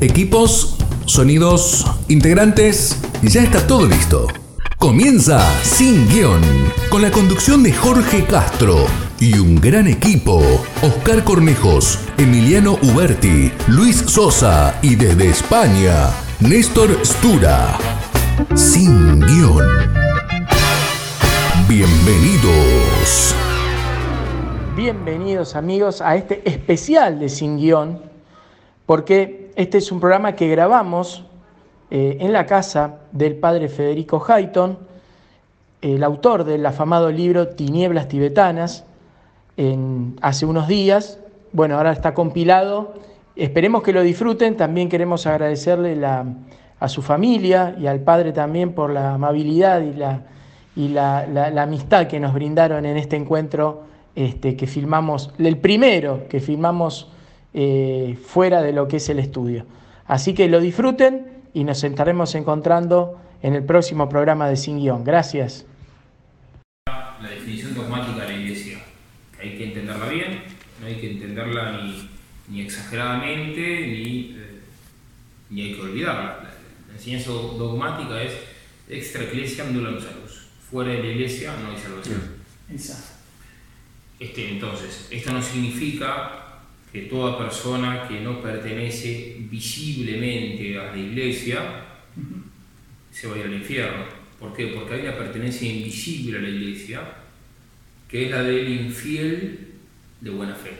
Equipos, sonidos, integrantes, ya está todo listo. Comienza Sin Guión, con la conducción de Jorge Castro y un gran equipo. Oscar Cornejos, Emiliano Uberti, Luis Sosa y desde España, Néstor Stura. Sin Guión. Bienvenidos. Bienvenidos amigos a este especial de Sin Guión, porque este es un programa que grabamos eh, en la casa del padre Federico Hayton, el autor del afamado libro Tinieblas Tibetanas, hace unos días. Bueno, ahora está compilado. Esperemos que lo disfruten. También queremos agradecerle a su familia y al padre también por la amabilidad y la, y la, la, amistad que nos brindaron en este encuentro este, que filmamos, el primero que filmamos eh, fuera de lo que es el estudio. Así que lo disfruten y nos estaremos encontrando en el próximo programa de Sin Guión. Gracias. La definición dogmática de la Iglesia, hay que entenderla bien, no hay que entenderla ni, ni exageradamente, ni, eh, ni hay que olvidarla. La, enseñanza dogmática es extra ecclesia nulla salus fuera de la iglesia no hay salvación. Exacto. Este, entonces, esto no significa que toda persona que no pertenece visiblemente a la iglesia se vaya al infierno. ¿Por qué? Porque hay una pertenencia invisible a la iglesia, que es la del infiel de buena fe.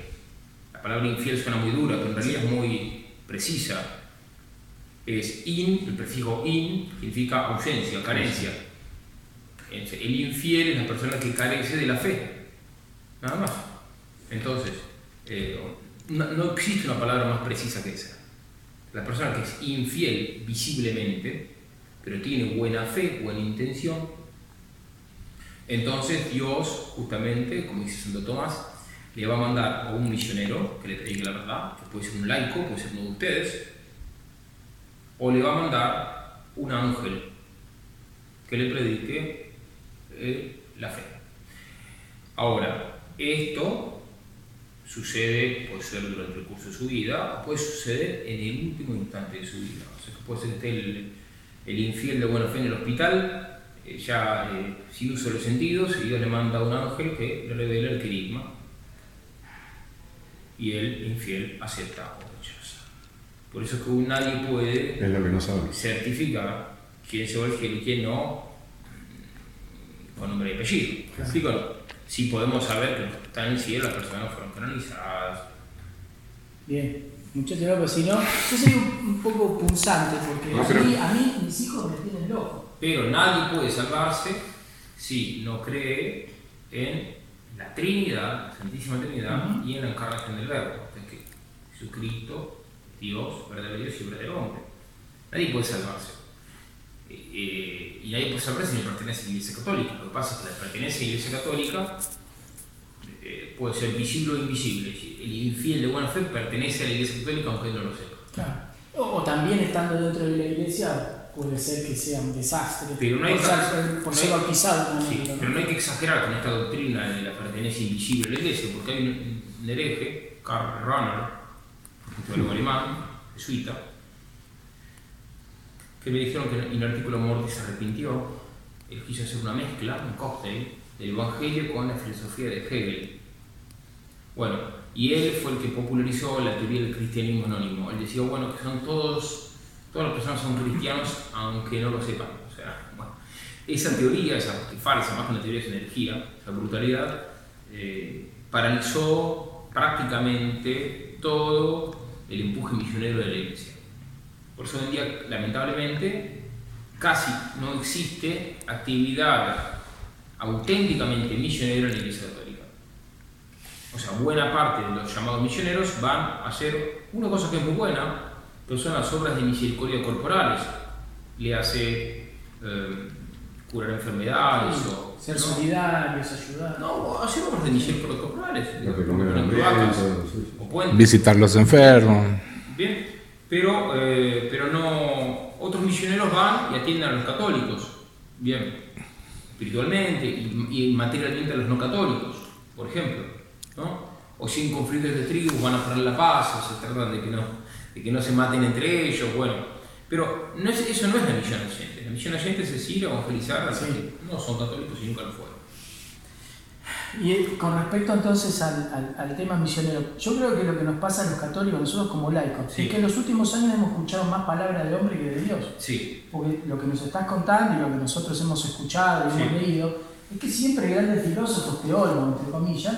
La palabra infiel suena muy dura, pero en realidad es muy precisa. Es in, el prefijo in, significa ausencia, carencia. El infiel es la persona que carece de la fe, nada más. Entonces, eh, no, existe una palabra más precisa que esa. La persona que es infiel visiblemente, pero tiene buena fe, buena intención, entonces Dios, justamente, como dice Santo Tomás, le va a mandar a un misionero que le predique la verdad, que puede ser un laico, puede ser uno de ustedes, o le va a mandar un ángel que le predique eh, la fe. Ahora, esto sucede, puede ser durante el curso de su vida, o puede suceder en el último instante de su vida. O sea, puede ser que esté el, infiel de buena fe en el hospital, eh, ya eh, sin uso de los sentidos, y Dios le manda a un ángel que le revela el querigma. Y el infiel acepta o rechaza. Por eso es que nadie puede certificar quién se va a y quién no, con nombre y apellido. Si podemos saber que están en el cielo, las personas fueron canonizadas. Bien, muchas gracias, pero si no, yo soy un, poco punzante porque a, mí, a, mí, mis hijos me tienen loco. Pero nadie puede salvarse si no cree en la Trinidad, la Santísima Trinidad, y en la encarnación del Verbo. Es que Jesucristo, Dios, verdadero Dios y verdadero hombre. Nadie puede salvarse. Eh, y ahí pues saber si pertenece a la Iglesia Católica. Lo que pasa es que la pertenencia a la Iglesia Católica eh, puede ser visible o invisible. El infiel de buena fe pertenece a la Iglesia Católica aunque no lo sepa. Claro. O, también estando dentro de la Iglesia puede ser que sea un desastre. Pero no hay, por ser bautizado. Sí, pero no hay que exagerar con esta doctrina de la pertenencia invisible a la Iglesia, porque hay un, hereje, Karl Rahner, un alemán, jesuita, que me dijeron que en el artículo Mortis se arrepintió, él quiso hacer una mezcla, un cóctel, del Evangelio con la filosofía de Hegel. Bueno, y él fue el que popularizó la teoría del cristianismo anónimo. Él decía, bueno, que son todos, todas las personas son cristianos aunque no lo sepan. O sea, bueno, esa teoría, esa falsa, más que una teoría de energía, esa brutalidad, eh, paralizó prácticamente todo el empuje misionero de la iglesia. Por eso hoy en día, lamentablemente, casi no existe actividad auténticamente misionera en la Iglesia Católica. O sea, buena parte de los llamados misioneros van a hacer una cosa que es muy buena, que son las obras de misericordia corporales. Le hace eh, curar enfermedades o... Ser solidarios, ayudar. No, hacer obras de misericordia corporales. Visitar los enfermos. Pero, eh, pero no, otros misioneros van y atienden a los católicos, bien, espiritualmente y, materialmente a los no católicos, por ejemplo, ¿no? O sin conflictos de tribu van a poner la paz, o se tratan de que no, de que no se maten entre ellos, bueno. Pero no es, eso no es la misión oyente. La misión oyente es ir a evangelizar a los Sí. que no son católicos y nunca lo fueron. Y eh, con respecto entonces al, al- al tema misionero, yo creo que lo que nos pasa a los católicos, nosotros como laicos, Sí. es que en los últimos años hemos escuchado más palabras de hombre que de Dios. Sí, Porque lo que nos estás contando y lo que nosotros hemos escuchado y Sí. hemos leído, es que siempre grandes filósofos, teólogos, entre comillas,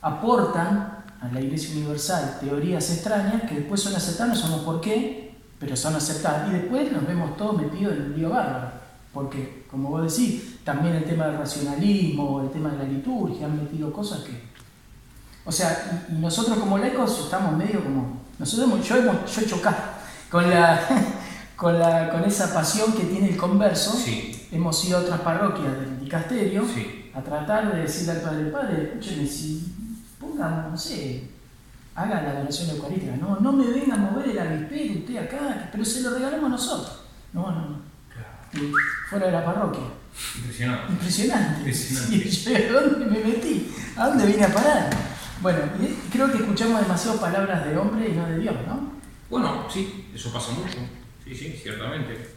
aportan a la Iglesia Universal teorías extrañas que después son aceptadas, no sabemos por qué, pero son aceptadas. Y después nos vemos todos metidos en un lío bárbaro. Porque, como vos decís, también el tema del racionalismo, el tema de la liturgia, han metido cosas que... O sea, y, nosotros como laicos estamos medio como... Nosotros yo, hemos, yo he chocado con la, con, la, con esa pasión que tiene el converso. sí, Hemos ido a otras parroquias del dicasterio sí. a tratar de decirle al Padre, Padre, escúcheme, si pongan, no sé, hagan la adoración eucarística, no, no me venga a mover el avispero usted acá, pero se lo regalamos nosotros. No, no, no. Y fuera de la parroquia. Impresionante. Impresionante. Impresionante. Yo, ¿A dónde me metí? ¿A dónde vine a parar? Bueno, y creo que escuchamos demasiadas palabras de hombre y no de Dios, ¿no? Bueno, sí, eso pasa mucho. Sí, sí, ciertamente.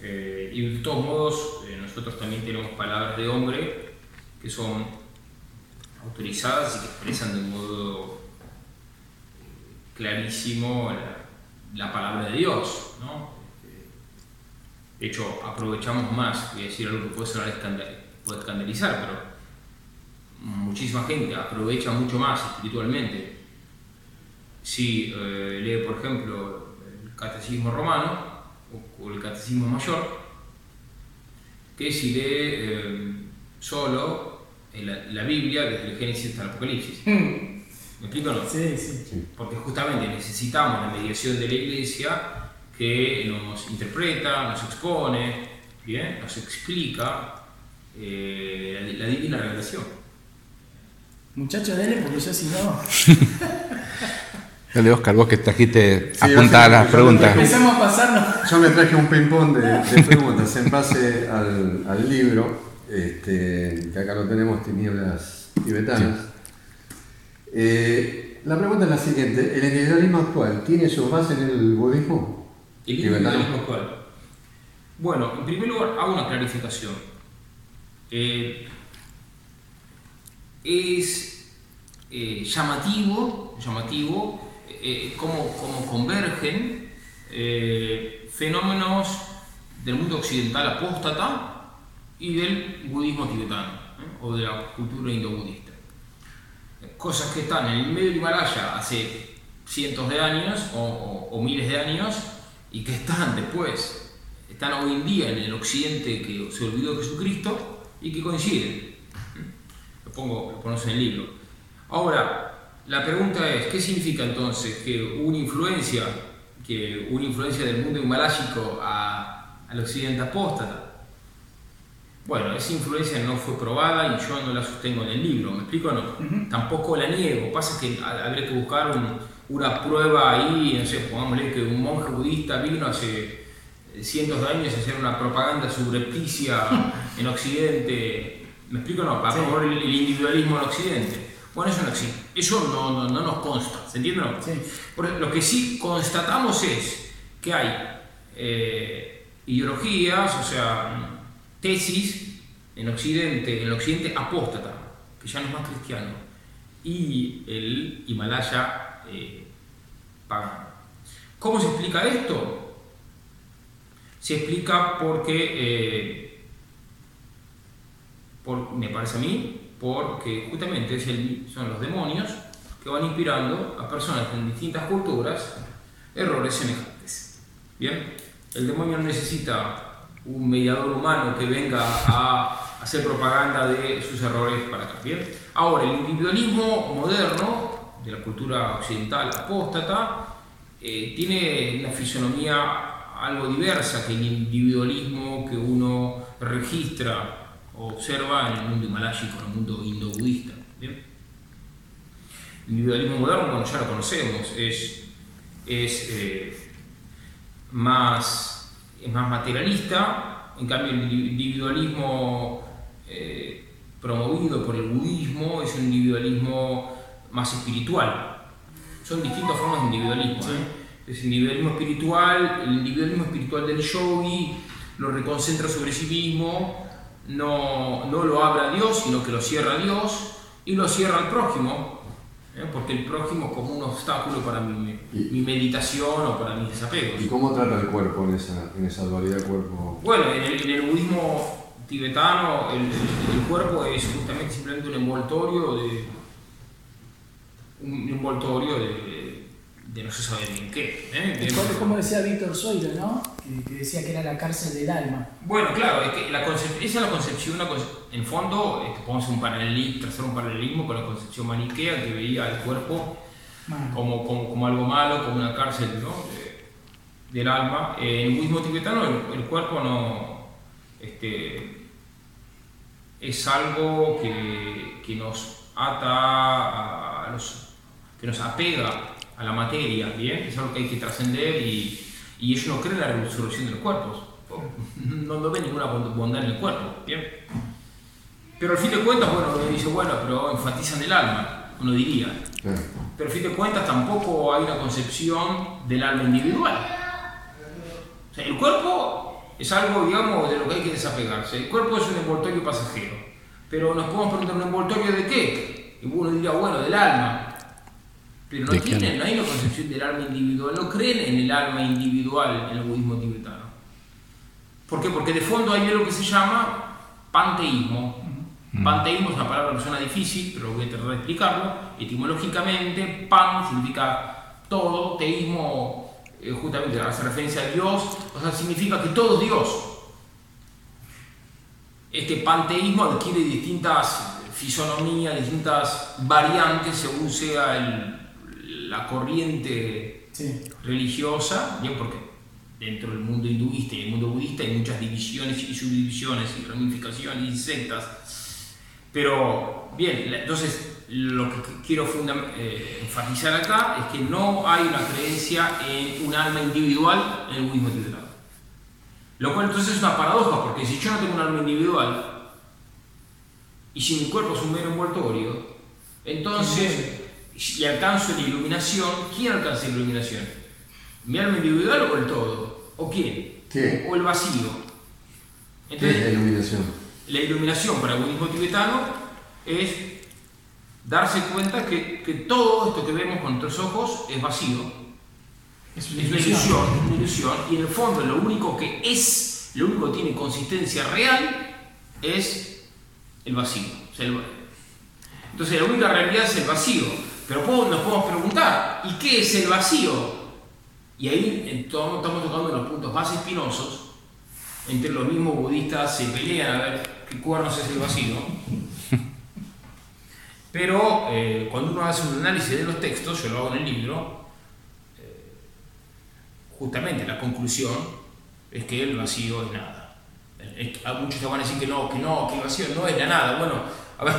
Eh, y de todos modos, eh, nosotros también tenemos palabras de hombre que son autorizadas y que expresan de un modo eh, clarísimo la, la palabra de Dios. ¿no? De hecho, aprovechamos más, voy a decir algo que puede sonar escandal- puede escandalizar, pero muchísima gente aprovecha mucho más espiritualmente si eh, lee, por ejemplo, el Catecismo Romano o, o el Catecismo Mayor, que si lee eh, solo la, la Biblia desde el Génesis hasta el Apocalipsis. ¿Me explico o no? Sí, sí. Porque justamente necesitamos la mediación de la Iglesia que nos interpreta, nos expone, ¿bien? nos explica eh, la, la divina revelación. Muchachos, dele porque yo si no... Dale, Oscar, vos que trajiste Sí, apuntadas las yo- yo preguntas. Empezamos a pasarnos... Yo me traje un ping-pong de, de preguntas en base al, al libro, este, que acá lo tenemos, Tinieblas Tibetanas. Eh, la pregunta es la siguiente: ¿el individualismo actual tiene su base en el budismo? El individualismo actual. Bueno, en primer lugar, hago una clarificación. Eh, es eh, llamativo, llamativo eh, cómo, cómo convergen fenómenos del mundo occidental apóstata y del budismo tibetano o de la cultura indo-budista. Cosas que están en el medio del Himalaya hace cientos de años o, o- o miles de años y que están después, están hoy en día en el occidente que se olvidó de Jesucristo y que coinciden. Lo pongo, lo pones en el libro. Ahora, la pregunta es, ¿qué significa entonces que una influencia, que una influencia del mundo himaláyico a- al occidente apóstata? Bueno, esa influencia no fue probada y yo no la sostengo en el libro, ¿me explico o no? Tampoco la niego, pasa que ha- habría que buscar un- una prueba ahí, no sé, pongámosle que un monje budista vino hace eh, cientos de años a hacer una propaganda subrepticia en Occidente, ¿me explico no? Para Sí. promover el, individualismo en Occidente. Bueno, eso no existe, eso no, no, no nos consta, ¿se entiende no? Sí. Lo que sí constatamos es que hay eh, ideologías, o sea, tesis en Occidente, en el Occidente apóstata, que ya no es más cristiano, y el Himalaya eh, ¿Cómo se explica esto? Se explica porque, eh, me parece a mí, porque justamente son los demonios que van inspirando a personas en distintas culturas errores semejantes. Bien, el demonio necesita un mediador humano que venga a hacer propaganda de sus errores para acá. Ahora el individualismo moderno de la cultura occidental apóstata eh, tiene una fisonomía algo diversa que el individualismo que uno registra o observa en el mundo himaláyico, en el mundo. ¿bien? El individualismo moderno, bueno, ya lo conocemos, es, es, eh, más, es más materialista, en cambio el individualismo eh, promovido por el budismo es un individualismo más espiritual. Son distintas formas de individualismo. ¿eh? Es el individualismo espiritual, el individualismo espiritual del yogi lo reconcentra sobre sí mismo, no, no lo abre a Dios, sino que lo cierra a Dios y lo cierra al prójimo, ¿eh? porque el prójimo es como un obstáculo para mi, mi meditación o para mis desapegos. ¿Y cómo trata el cuerpo en esa, en esa dualidad cuerpo? Bueno, en el, en el budismo tibetano el, el- el cuerpo es justamente simplemente un envoltorio de un envoltorio de, de no se sabe bien qué. ¿eh? De- como- decía Víctor Soiro, ¿no? Que, que decía que era la cárcel del alma. Bueno, claro, es que la concep- esa es la concepción, una conce- en fondo, este, podemos un paralelismo, trazar un paralelismo con la concepción maniquea que veía el cuerpo como, como, como algo malo, como una cárcel ¿no? De- del alma. Eh, en el budismo tibetano el, el cuerpo no este, es algo que, que nos ata a los que nos apega a la materia, ¿bien? Es algo que hay que trascender y, y ellos no creen en la resurrección de los cuerpos. No, no ven ninguna bondad en el cuerpo, ¿bien? Pero al fin de cuentas, bueno, uno dice, bueno, pero enfatizan el alma, uno diría. Pero a fin de cuentas tampoco hay una concepción del alma individual. O sea, el cuerpo es algo, digamos, de lo que hay que desapegarse. El cuerpo es un envoltorio pasajero. Pero nos podemos preguntar, ¿un envoltorio de qué? Y uno diría, bueno, del alma. Pero no ¿De qué tienen, no hay una concepción del alma individual, no creen en el alma individual en el budismo tibetano. ¿Por qué? Porque de fondo hay algo que se llama panteísmo. Panteísmo es una palabra que suena difícil, pero voy a tratar de explicarlo. Etimológicamente, pan significa todo, teísmo eh, justamente hace referencia a Dios, o sea, significa que todo es Dios. Este panteísmo adquiere distintas fisonomías, distintas variantes según sea el- la corriente Sí. religiosa, bien porque dentro del mundo hinduista y el mundo budista hay muchas divisiones y subdivisiones y ramificaciones y sectas. Pero bien, entonces lo que quiero eh, enfatizar acá es que no hay una creencia en un alma individual en el budismo tibetano. Lo cual entonces es una paradoja, porque si yo no tengo un alma individual y si mi cuerpo es un mero envoltorio, entonces si alcanzo la iluminación, ¿quién alcanza la iluminación? ¿Mi alma individual o el todo? ¿O quién? ¿Qué? ¿O el vacío? ¿Qué es la Entonces, iluminación? la iluminación para el budismo tibetano es darse cuenta que, que todo esto que vemos con nuestros ojos es vacío, Es es una ilusión, es una ilusión, y en el fondo lo único que es, lo único que tiene consistencia real es el vacío. O sea, el- entonces la única realidad es el vacío, pero nos podemos preguntar, ¿y qué es el vacío? Y ahí estamos tocando los puntos más espinosos, entre los mismos budistas se pelean a ver qué cuernos es el vacío. Pero eh, cuando uno hace un análisis de los textos, yo lo hago en el libro, eh, justamente la conclusión es que el vacío es nada. Es- a muchos te van a decir que no, que no, que el vacío no es la nada. Bueno, a ver,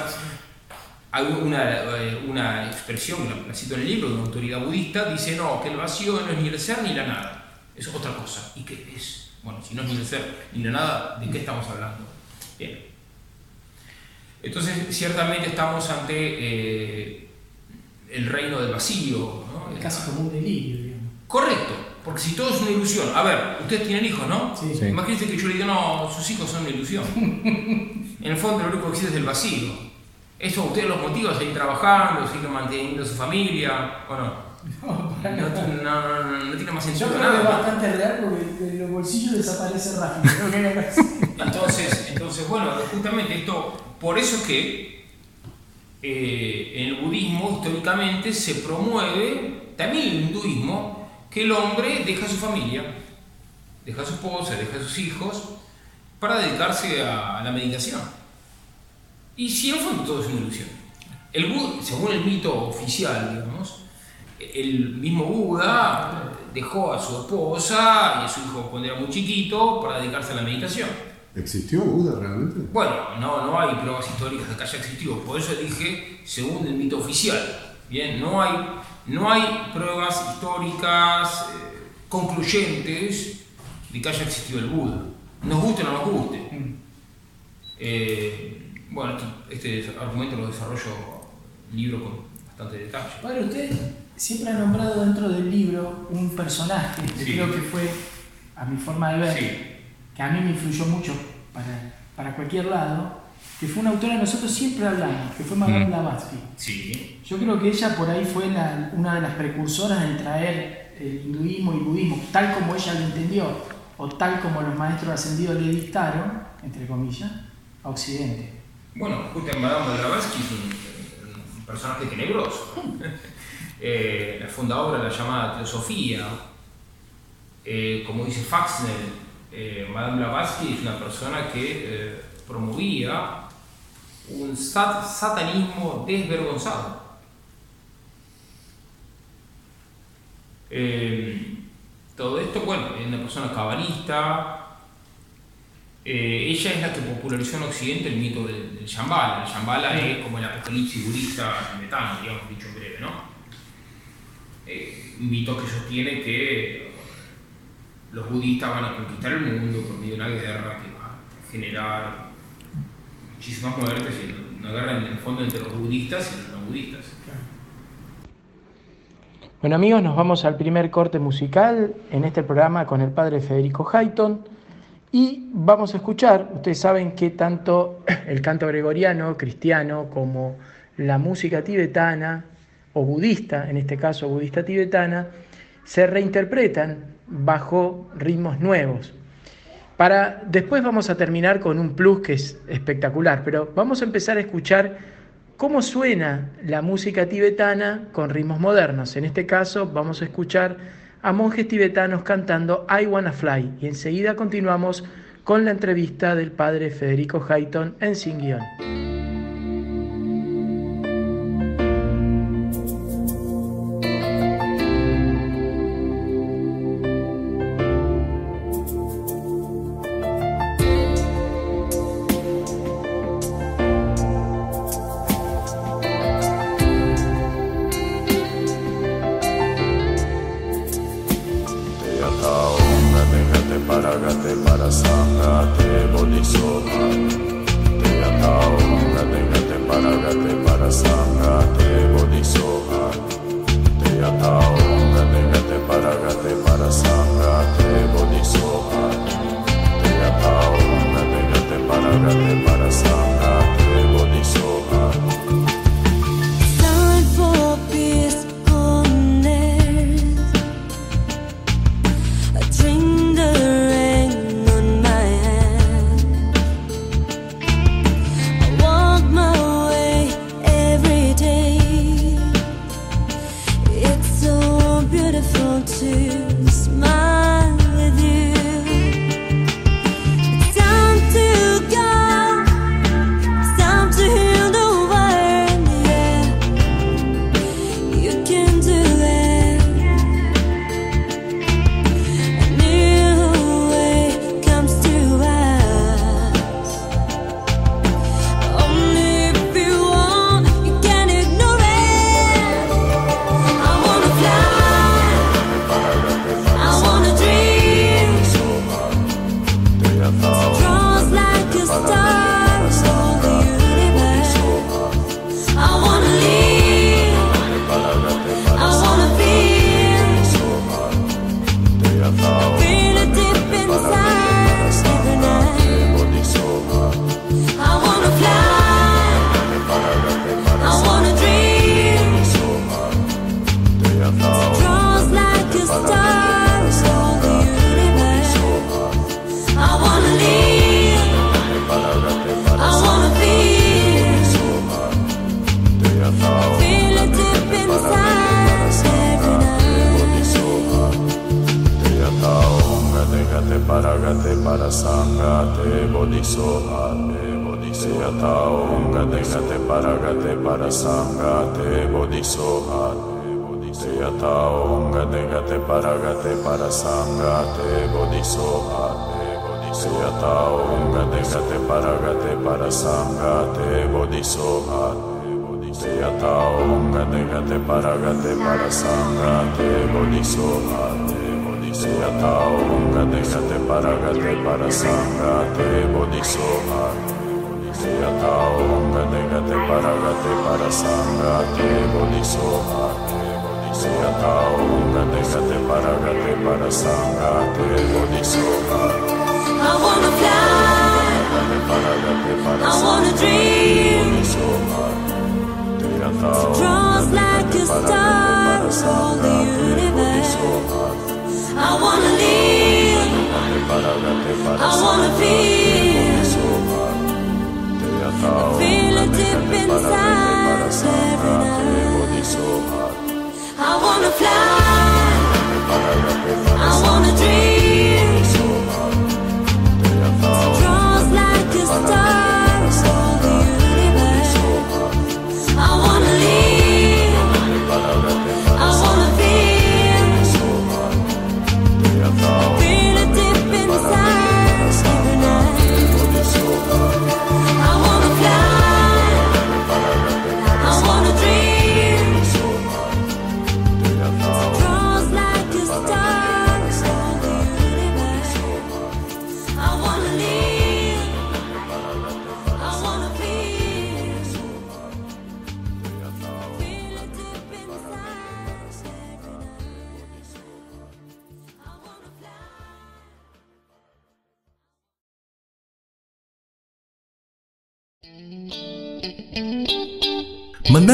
hay una, eh, una expresión, la, la cito en el libro, de una autoridad budista, dice no, que el vacío no es ni el ser ni la nada, es otra cosa. ¿Y qué es? Bueno, si no es ni el ser ni la nada, ¿de qué estamos hablando? Bien. Entonces, ciertamente estamos ante eh, el reino del vacío. ¿no? Casi como un delirio, digamos. Correcto, porque si todo es una ilusión. A ver, ustedes tienen hijos, ¿no? Sí. Sí. Imagínense que yo le diga, no, sus hijos son una ilusión. en el fondo, lo único que existe es el vacío. Eso a ustedes los motiva a seguir trabajando, seguir manteniendo a su familia, ¿o no? No, para No, nada. no, no, no tiene más Yo sentido creo que es nada. bastante real porque los bolsillos desaparece rápido. Que es. Entonces, entonces, bueno, justamente esto, por eso que eh, en el budismo históricamente se promueve, también en el hinduismo, que el hombre deja a su familia, deja a su esposa, deja a sus hijos, para dedicarse a, a la meditación. Y si en el fondo todo es una ilusión. El Bu- según el mito oficial, digamos, el mismo Buda dejó a su esposa y a su hijo cuando era muy chiquito para dedicarse a la meditación. ¿Existió Buda realmente? Bueno, no, no hay pruebas históricas de que haya existido, por eso dije según el mito oficial. Bien, no hay, no hay pruebas históricas eh, concluyentes de que haya existido el Buda. Nos guste o no nos guste. Eh, bueno, este argumento lo desarrollo en un libro con bastante detalle. Padre, usted siempre ha nombrado dentro del libro un personaje que Sí. creo que fue, a mi forma de ver, Sí. que a mí me influyó mucho para, para cualquier lado, que fue una autora que nosotros siempre hablamos, que fue Madame Mm. Blavatsky. Sí. Yo creo que ella por ahí fue la- una de las precursoras en traer el hinduismo y el budismo, tal como ella lo entendió, o tal como los maestros ascendidos le dictaron, entre comillas, a Occidente. Bueno, justo Madame Blavatsky es un, personaje tenebroso. Eh, la fundadora de la llamada teosofía, eh, como dice Faxnell, eh, Madame Blavatsky es una persona que promovía un sat- satanismo desvergonzado. Todo esto, bueno, es una persona cabalista. Eh, ella es la que popularizó en Occidente el mito del, del Shambhala. El Shambhala es como el apocalipsis budista tibetano, digamos, dicho en breve, ¿no? Eh, un mito que sostiene que los budistas van a conquistar el mundo por medio de una guerra que va a generar muchísimas muertes, y una guerra en el fondo entre los budistas y los no budistas. Bueno amigos, nos vamos al primer corte musical en este programa con el padre Federico Hayton y vamos a escuchar, ustedes saben que tanto el canto gregoriano, cristiano, como la música tibetana o budista, en este caso budista tibetana, se reinterpretan bajo ritmos nuevos. Para después vamos a terminar con un plus que es espectacular, pero vamos a empezar a escuchar cómo suena la música tibetana con ritmos modernos. En este caso vamos a escuchar a monjes tibetanos cantando I Wanna Fly y enseguida continuamos con la entrevista del padre Federico Hayton en Singion. Paragate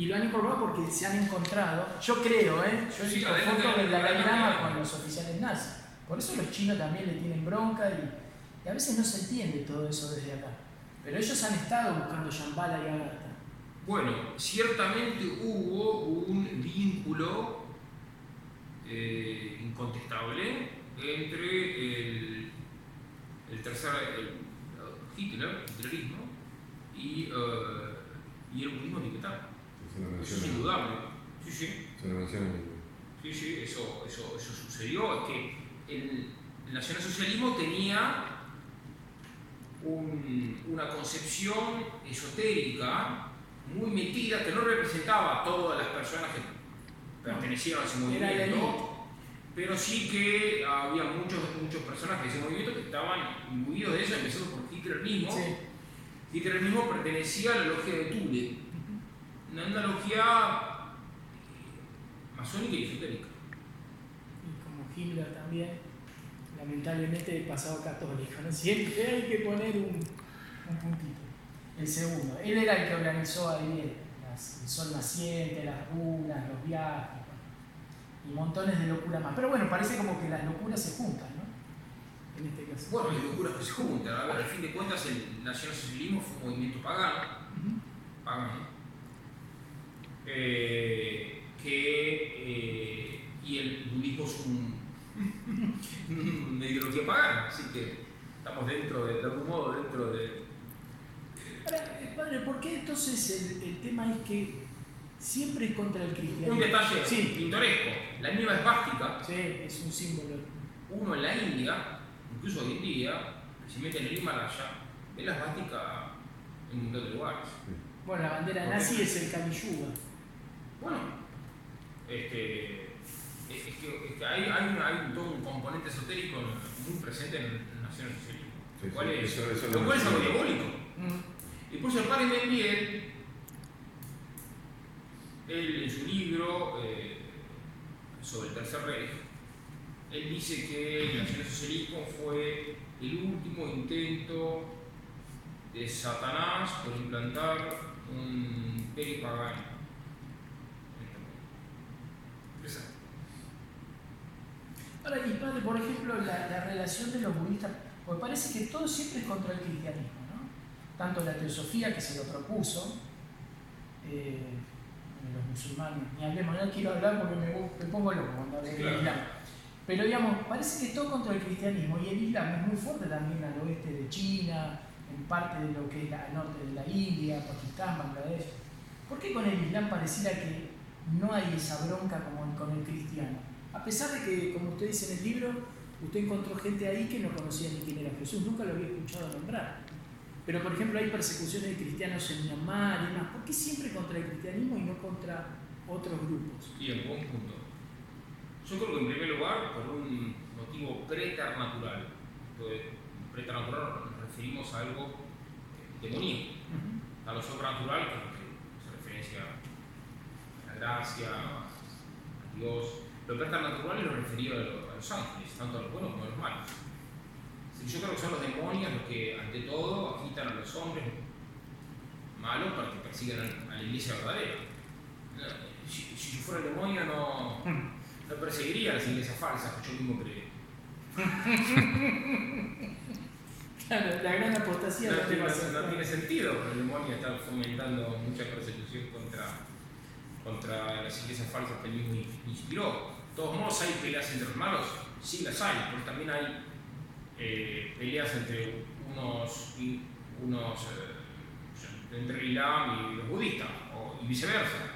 Y lo han incorporado porque se han encontrado, yo creo, ¿eh? yo he Sí, visto fotos de del que- con los oficiales nazis. Por eso los chinos también le tienen bronca y, y a veces no se entiende todo eso desde acá. Pero ellos han estado buscando Shambhala y Agartha. Bueno, ciertamente hubo un vínculo eh, incontestable entre el, el tercer el, Hitler, hitlerismo, y, eh, y el budismo tibetano. Se lo es indudable. Sí, sí. Se lo menciona. Sí, sí, eso, eso, eso sucedió. Es que el, el nacionalsocialismo tenía un- una concepción esotérica muy metida que no representaba a todas las personas que pertenecieron a ese movimiento, pero sí que había muchos, muchos personajes de ese movimiento que estaban imbuidos de eso, empezando por Hitler mismo. Sí. Hitler mismo pertenecía a la logia de Thule, una, logia eh, masónica y esotérica. Y como Hitler también, lamentablemente de pasado católico, ¿no? Siempre hay que poner un, un puntito. El segundo, él era el que organizó ahí las- el sol naciente, las runas, los viajes, y montones de locuras más. Pero bueno, parece como que las locuras se juntan, ¿no? En este caso. Bueno, hay locuras que se juntan. A ver, al fin de cuentas, el nacionalsocialismo fue un movimiento pagano, pagano eh, que, eh, y el budismo es un, una ideología pagana, así que estamos dentro, de, de algún modo, dentro de. Ahora, eh, padre, ¿por qué entonces el, el tema es que siempre es contra el cristianismo? Un detalle Sí, pintoresco: la misma esvástica, sí, es un símbolo. uno en la India, incluso hoy en día, se mete en el Himalaya, ve la esvástica en un montón de lugares. Bueno, la bandera nazi es el Kali Yuga. Bueno, este, es, es que, es que hay, hay, un- hay un- todo un componente esotérico muy presente en el nacionalsocialismo, Sí, lo cual sí, es, eso- eso lo cual es algo diabólico. Mm. Y por eso el padre Membiel, él en su libro eh, sobre el Tercer Reich, él dice que el nacionalsocialismo fue el último intento de Satanás por implantar un imperio pagano. Ahora, y padre, por ejemplo, la, la relación de los budistas, porque parece que todo siempre es contra el cristianismo, ¿no? Tanto la teosofía que se lo propuso, eh, los musulmanes, ni hablemos, no quiero hablar porque me, me pongo loco cuando hablo del Claro. Islam. Pero digamos, parece que todo contra el cristianismo y el Islam es muy fuerte también al oeste de China, en parte de lo que es la- al norte de la India, Pakistán, Bangladesh. ¿Por qué con el Islam pareciera que no hay esa bronca como con el cristiano? A pesar de que, como usted dice en el libro, usted encontró gente ahí que no conocía ni quién era Jesús, nunca lo había escuchado nombrar. Pero, por ejemplo, hay persecuciones de cristianos en Myanmar y demás. ¿Por qué siempre contra el cristianismo y no contra otros grupos? Y en buen punto. Yo creo que en primer lugar por un motivo preternatural. Entonces, preternatural nos referimos a algo demoníaco. A lo sobrenatural, que es lo que se referencia a la gracia, a Dios. Lo preternatural es lo referido a, lo- a los ángeles, tanto a los buenos como a los malos. Que Yo creo que son los demonios los que, ante todo, agitan a los hombres malos para que persigan a la iglesia verdadera. Si, si yo fuera el demonio, no, no perseguiría a las iglesias falsas que yo mismo. Claro, la gran apostasía No, no tiene, no tiene sentido, porque el demonio está fomentando mucha persecución contra, contra las iglesias falsas que él mismo inspiró. De todos modos, hay peleas entre los malos, sí las hay, pero también hay eh, peleas entre unos, y- unos eh, entre el Islam y los budistas, o, y viceversa.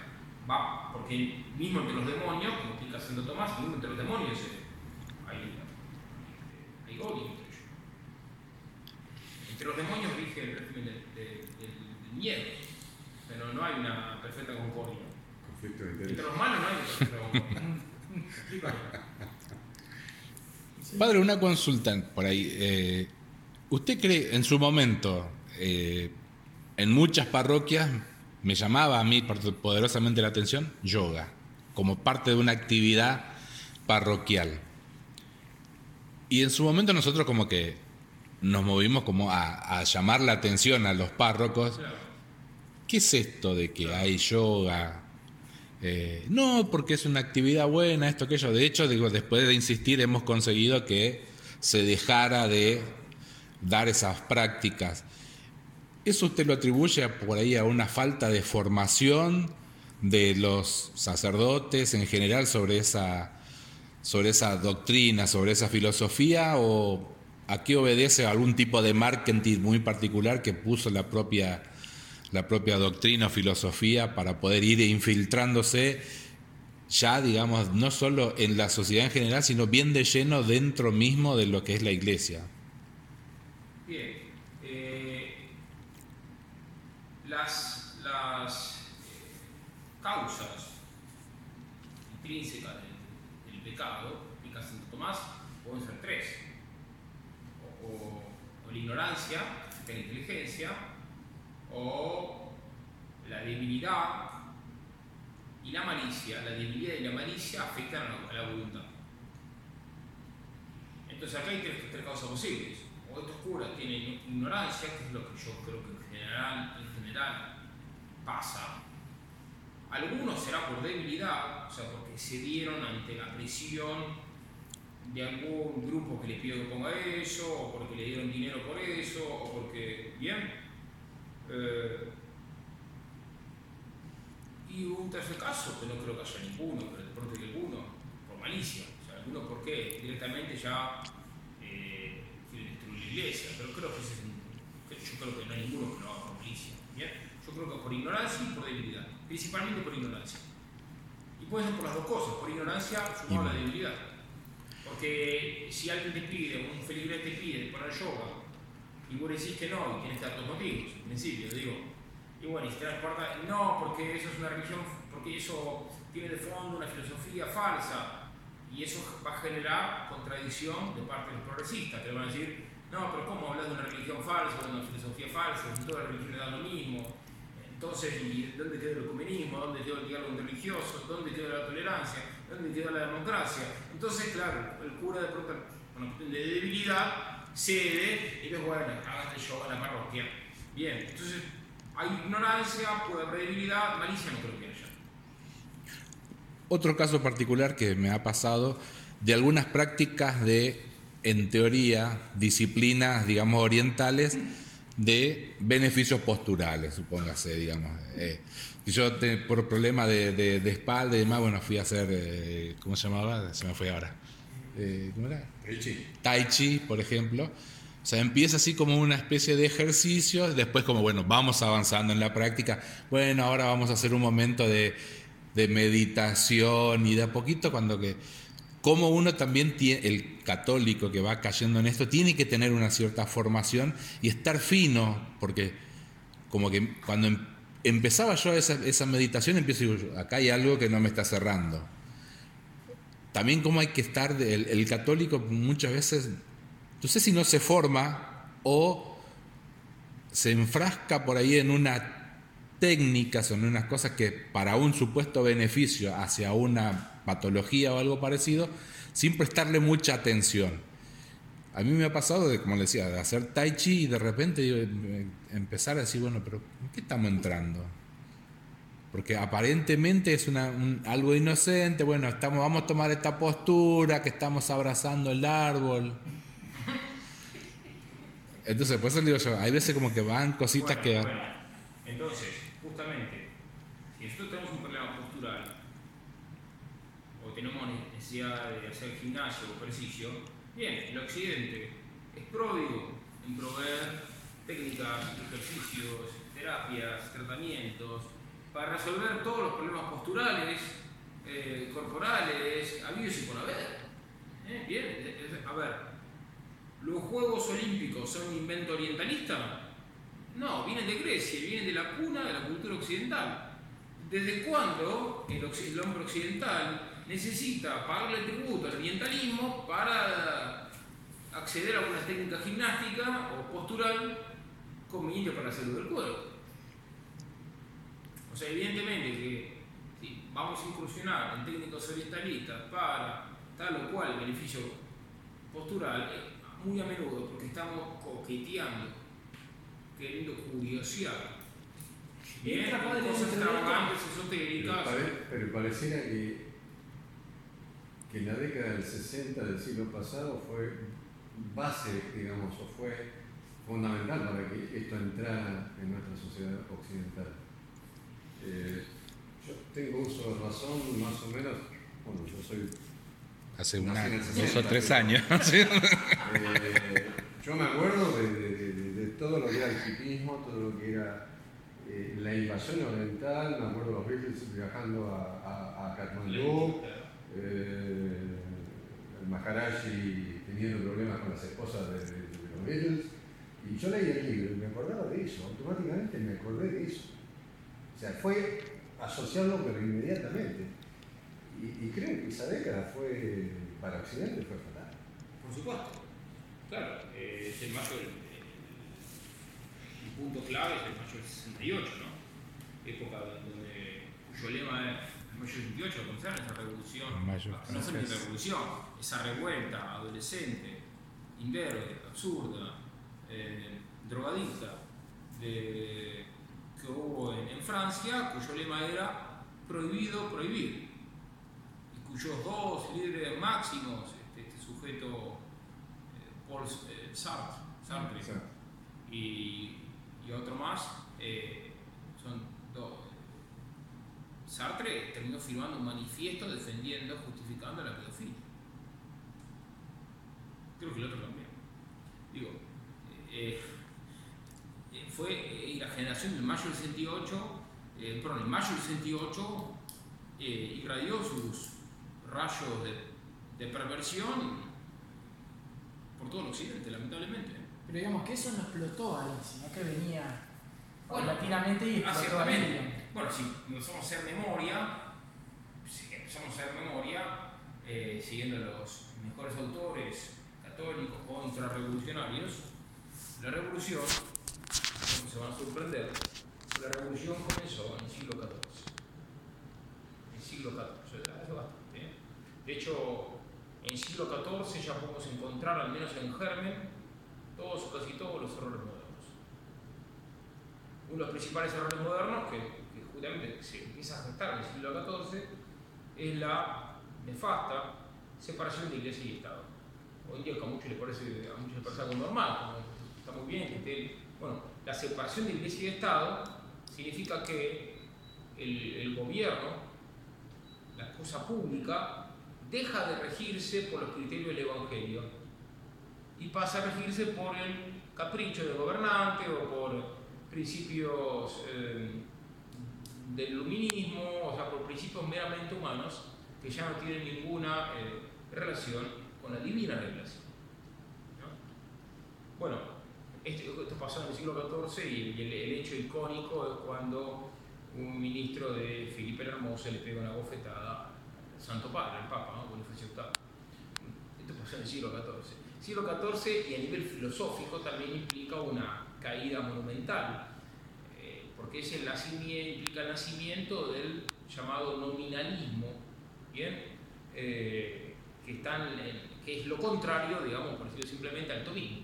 Va, porque mismo entre los demonios, como explica Santo Tomás, mismo entre los demonios eh, hay, hay odio entre ellos. Entre los demonios rige el régimen del, del- del- del miedo, pero no hay una perfecta concordia. Conflicto de Entre los malos no hay una perfecta concordia. Padre, una consulta por ahí. eh, ¿Usted cree en su momento, eh, en muchas parroquias, me llamaba a mí poderosamente la atención, yoga, como parte de una actividad parroquial? Y en su momento nosotros como que nos movimos como a, a llamar la atención a los párrocos. ¿Qué es esto de que hay yoga? Eh, no, porque es una actividad buena, esto, aquello. De hecho, digo, después de insistir, hemos conseguido que se dejara de dar esas prácticas. ¿Eso usted lo atribuye por ahí a una falta de formación de los sacerdotes en general sobre esa, sobre esa doctrina, sobre esa filosofía? ¿O a qué obedece algún tipo de marketing muy particular que puso la propia la propia doctrina o filosofía para poder ir infiltrándose ya, digamos, no solo en la sociedad en general, sino bien de lleno dentro mismo de lo que es la iglesia. Bien. eh, las eh, causas intrínsecas del, del pecado, explica Santo Tomás, pueden ser tres. O, o- o la ignorancia, la inteligencia, o la debilidad y la malicia. La debilidad y la malicia afectan a la, voluntad. Entonces acá hay tres, tres causas posibles. O estos curas tienen ignorancia, que es lo que yo creo que en general, en general pasa. Algunos será por debilidad, o sea, porque se dieron ante la presión de algún grupo que les pidió que ponga eso, o porque le dieron dinero por eso, o porque. Bien. Eh, y un tercer caso, que no creo que haya ninguno, pero de pronto hay alguno, por malicia. O sea, algunos porque directamente ya eh, quieren destruir la iglesia. Pero creo que ese es un- yo creo que no hay ninguno que lo haga por malicia. ¿bien? Yo creo que por ignorancia y por debilidad. Principalmente por ignorancia. Y puede ser por las dos cosas, por ignorancia sumado a la debilidad. Porque si alguien te pide, un feligrés te pide poner yoga, y vos decís que no, y tienes tus motivos, en principio, digo. Y bueno, y si te das cuenta, no, porque eso es una religión, porque eso tiene de fondo una filosofía falsa, y eso va a generar contradicción de parte de los progresistas, que van a decir, no, pero ¿cómo hablas de una religión falsa, de una filosofía falsa, si todas las religiones dan lo mismo? Entonces, ¿y ¿dónde queda el ecumenismo? ¿Dónde queda el diálogo religioso? ¿Dónde queda la tolerancia? ¿Dónde queda la democracia? Entonces, claro, el cura de pronto, cuestión de debilidad, cede y dice, bueno, hágate yoga en la parroquia. Bien, entonces hay ignorancia, puede haber debilidad, malicia no creo que haya. Otro caso particular que me ha pasado de algunas prácticas de, en teoría, disciplinas, digamos, orientales de beneficios posturales, supóngase, digamos. Eh, yo te- por problema de, de- de espalda y demás, bueno, fui a hacer, eh, ¿cómo se llamaba? Se me fue ahora. Eh, ¿Cómo era? Richie. Tai Chi, por ejemplo. O sea, empieza así como una especie de ejercicio, después como, bueno, vamos avanzando en la práctica. Bueno, ahora vamos a hacer un momento de, de meditación y de a poquito cuando que cómo uno también tiene, el católico que va cayendo en esto, tiene que tener una cierta formación y estar fino, porque como que cuando em- empezaba yo esa, esa meditación, empiezo y digo, acá hay algo que no me está cerrando. También como hay que estar, de- el, el católico muchas veces, no sé si no se forma o se enfrasca por ahí en una técnicas o en unas cosas que para un supuesto beneficio hacia una patología o algo parecido, sin prestarle mucha atención. A mí me ha pasado, de, como le decía, de hacer tai chi y de repente em- empezar a decir, bueno, pero ¿en qué estamos entrando? Porque aparentemente es una, un- algo inocente, bueno, estamos, vamos a tomar esta postura, que estamos abrazando el árbol. Entonces, por eso digo yo, hay veces como que van cositas Bueno, que... bueno. Entonces, justamente, si nosotros tenemos un problema postural o tenemos necesidad de hacer gimnasio o ejercicio, bien, el occidente es pródigo en proveer técnicas, ejercicios, terapias, tratamientos, para resolver todos los problemas posturales, eh, corporales, habidos y por haber. ¿Eh? Bien, es- a ver, ¿los Juegos Olímpicos son un invento orientalista? No, vienen de Grecia, vienen de la cuna de la cultura occidental. ¿Desde cuándo el, el hombre occidental necesita pagarle tributo al orientalismo para acceder a una técnica gimnástica o postural conveniente para la salud del cuerpo? O sea, evidentemente que si vamos a incursionar en técnicas orientalistas para tal o cual beneficio postural, eh, muy a menudo porque estamos coqueteando queriendo curiosear. Bien, cosas extravagantes, esotéricas. pero pareciera que, que en la década del 60 del siglo pasado fue base, digamos, o fue fundamental para que esto entrara en nuestra sociedad occidental. Eh, yo tengo uso de razón más o menos, bueno, yo soy Hace una, dos 60, o tres años. Eh, yo me acuerdo de, de- de- de todo lo que era el hipismo, todo lo que era eh, la invasión oriental, me acuerdo de los Beatles viajando a, a, a Katmandú, el Maharaji teniendo problemas con las esposas de los Beatles, y yo leí el libro y me acordaba de eso, automáticamente me acordé de eso. Sea, fue asociarlo pero inmediatamente. Y, y creo que esa década fue, para Occidente fue fatal. Por supuesto. Claro, eh, es el mayo del. El punto clave es el mayo del 68, ¿no? Época donde. cuyo lema es. El mayo del 68, lo consideran esa revolución. Mayo no fue ni francés. revolución, esa revuelta adolescente, inverde, absurda, eh, drogadicta, de, que hubo en, en Francia, cuyo lema era prohibido prohibir y cuyos dos líderes máximos, este, este sujeto eh, Paul eh, Sartre, Sartre y, y otro más, eh, son dos. Sartre terminó firmando un manifiesto defendiendo, justificando la pedofilia. Creo que el otro también. Digo, eh, fue eh, la generación del mayo del 68, eh, perdón, el mayo del 68 eh, irradió sus rayos de, de perversión por todo el occidente, lamentablemente. Pero digamos que eso no explotó ahí, sino que venía Bueno, paulatinamente y explotó ciertamente. Bueno, si empezamos a hacer memoria, si empezamos a hacer memoria, eh, siguiendo los mejores autores católicos contrarrevolucionarios, la revolución, se van a sorprender, la revolución comenzó en el siglo XIV. En el siglo XIV, hace bastante. ¿eh? De hecho, en el siglo XIV ya podemos encontrar, al menos en germen, todos o casi todos los errores modernos uno de los principales errores modernos que, que justamente se empieza a gestar en el siglo XIV es la nefasta separación de iglesia y Estado. Hoy en día a muchos les parece, a muchos les parece algo normal, está muy bien que esté- bueno, la separación de iglesia y Estado significa que el, gobierno, la cosa pública, deja de regirse por los criterios del Evangelio y pasa a regirse por el capricho del gobernante o por principios eh, del luminismo, o sea, por principios meramente humanos que ya no tienen ninguna eh, relación con la divina revelación. ¿no? Bueno, este- esto pasó en el siglo XIV y el, hecho icónico es cuando un ministro de Felipe el Hermoso le pega una bofetada al Santo Padre, al Papa, ¿no? Bonifacio VIII. Esto pasó en el siglo XIV. Siglo XIV y a nivel filosófico también implica una caída monumental, eh, porque es el nacimiento, implica nacimiento del llamado nominalismo, ¿bien? Eh, que es lo contrario, digamos, por decirlo simplemente, al tomismo.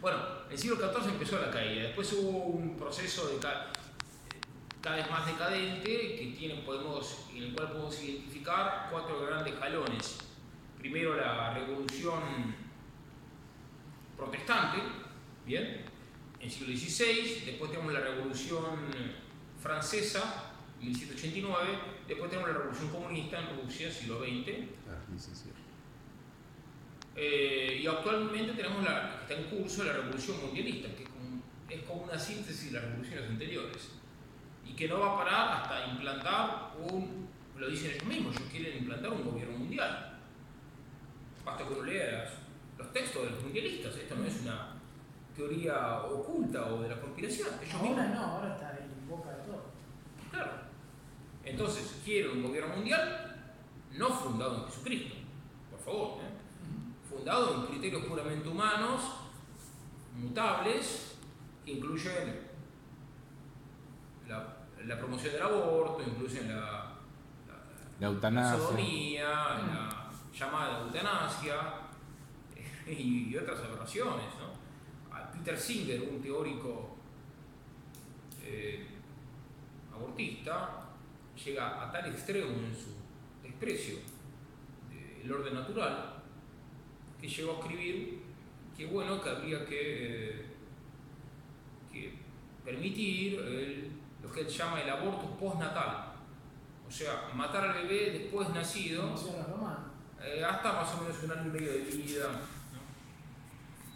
Bueno, en el siglo XIV empezó la caída, después hubo un proceso cada vez más decadente que tiene, podemos, en el cual podemos identificar cuatro grandes jalones. Primero la revolución protestante, ¿bien? En el siglo XVI, después tenemos la revolución francesa, 1789, después tenemos la revolución comunista en Rusia, siglo XX. Eh, y actualmente tenemos la, que está en curso la revolución mundialista, que es como, una síntesis de las revoluciones anteriores, y que no va a parar hasta implantar un, lo dicen ellos mismos, ellos quieren implantar un gobierno mundial. Basta que uno lea los textos de los mundialistas, esto no es una teoría oculta o de la conspiración. Ellos Ahora mismos- no, ahora está en boca de todo. Claro. Entonces, quiero un gobierno mundial no fundado en Jesucristo, por favor, ¿eh? Fundado en criterios puramente humanos, mutables, que incluyen la, la promoción del aborto, incluyen la, la- La la eutanasia. sodomía, la llamada eutanasia y, y otras aberraciones. ¿no? A Peter Singer, un teórico eh, abortista, llega a tal extremo en su desprecio del orden natural que llegó a escribir que bueno que habría que, eh, que permitir el- lo que él llama el aborto postnatal. O sea, matar al bebé después nacido hacían eh, hasta más o menos un año y medio de vida.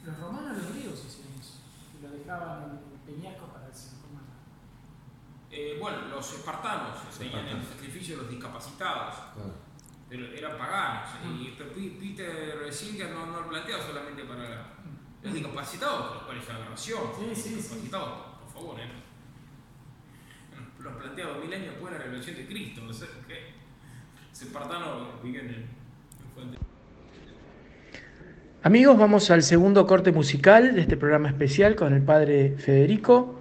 Los romanos los griegos hicieron eso. Y lo dejaban en peñascos para coman. Eh, bueno, los espartanos tenían el sacrificio de los discapacitados, Claro. Pero eran paganos. Y P- Peter Singer no, no lo plantea solamente para los discapacitados, los cuales es aberración. Sí, Los sí, sí. discapacitados, por favor, ¿eh? Los plantea dos mil años después de la revelación de Cristo. O sea, que los espartanos viven en, en fuente. Amigos, vamos al segundo corte musical de este programa especial con el padre Federico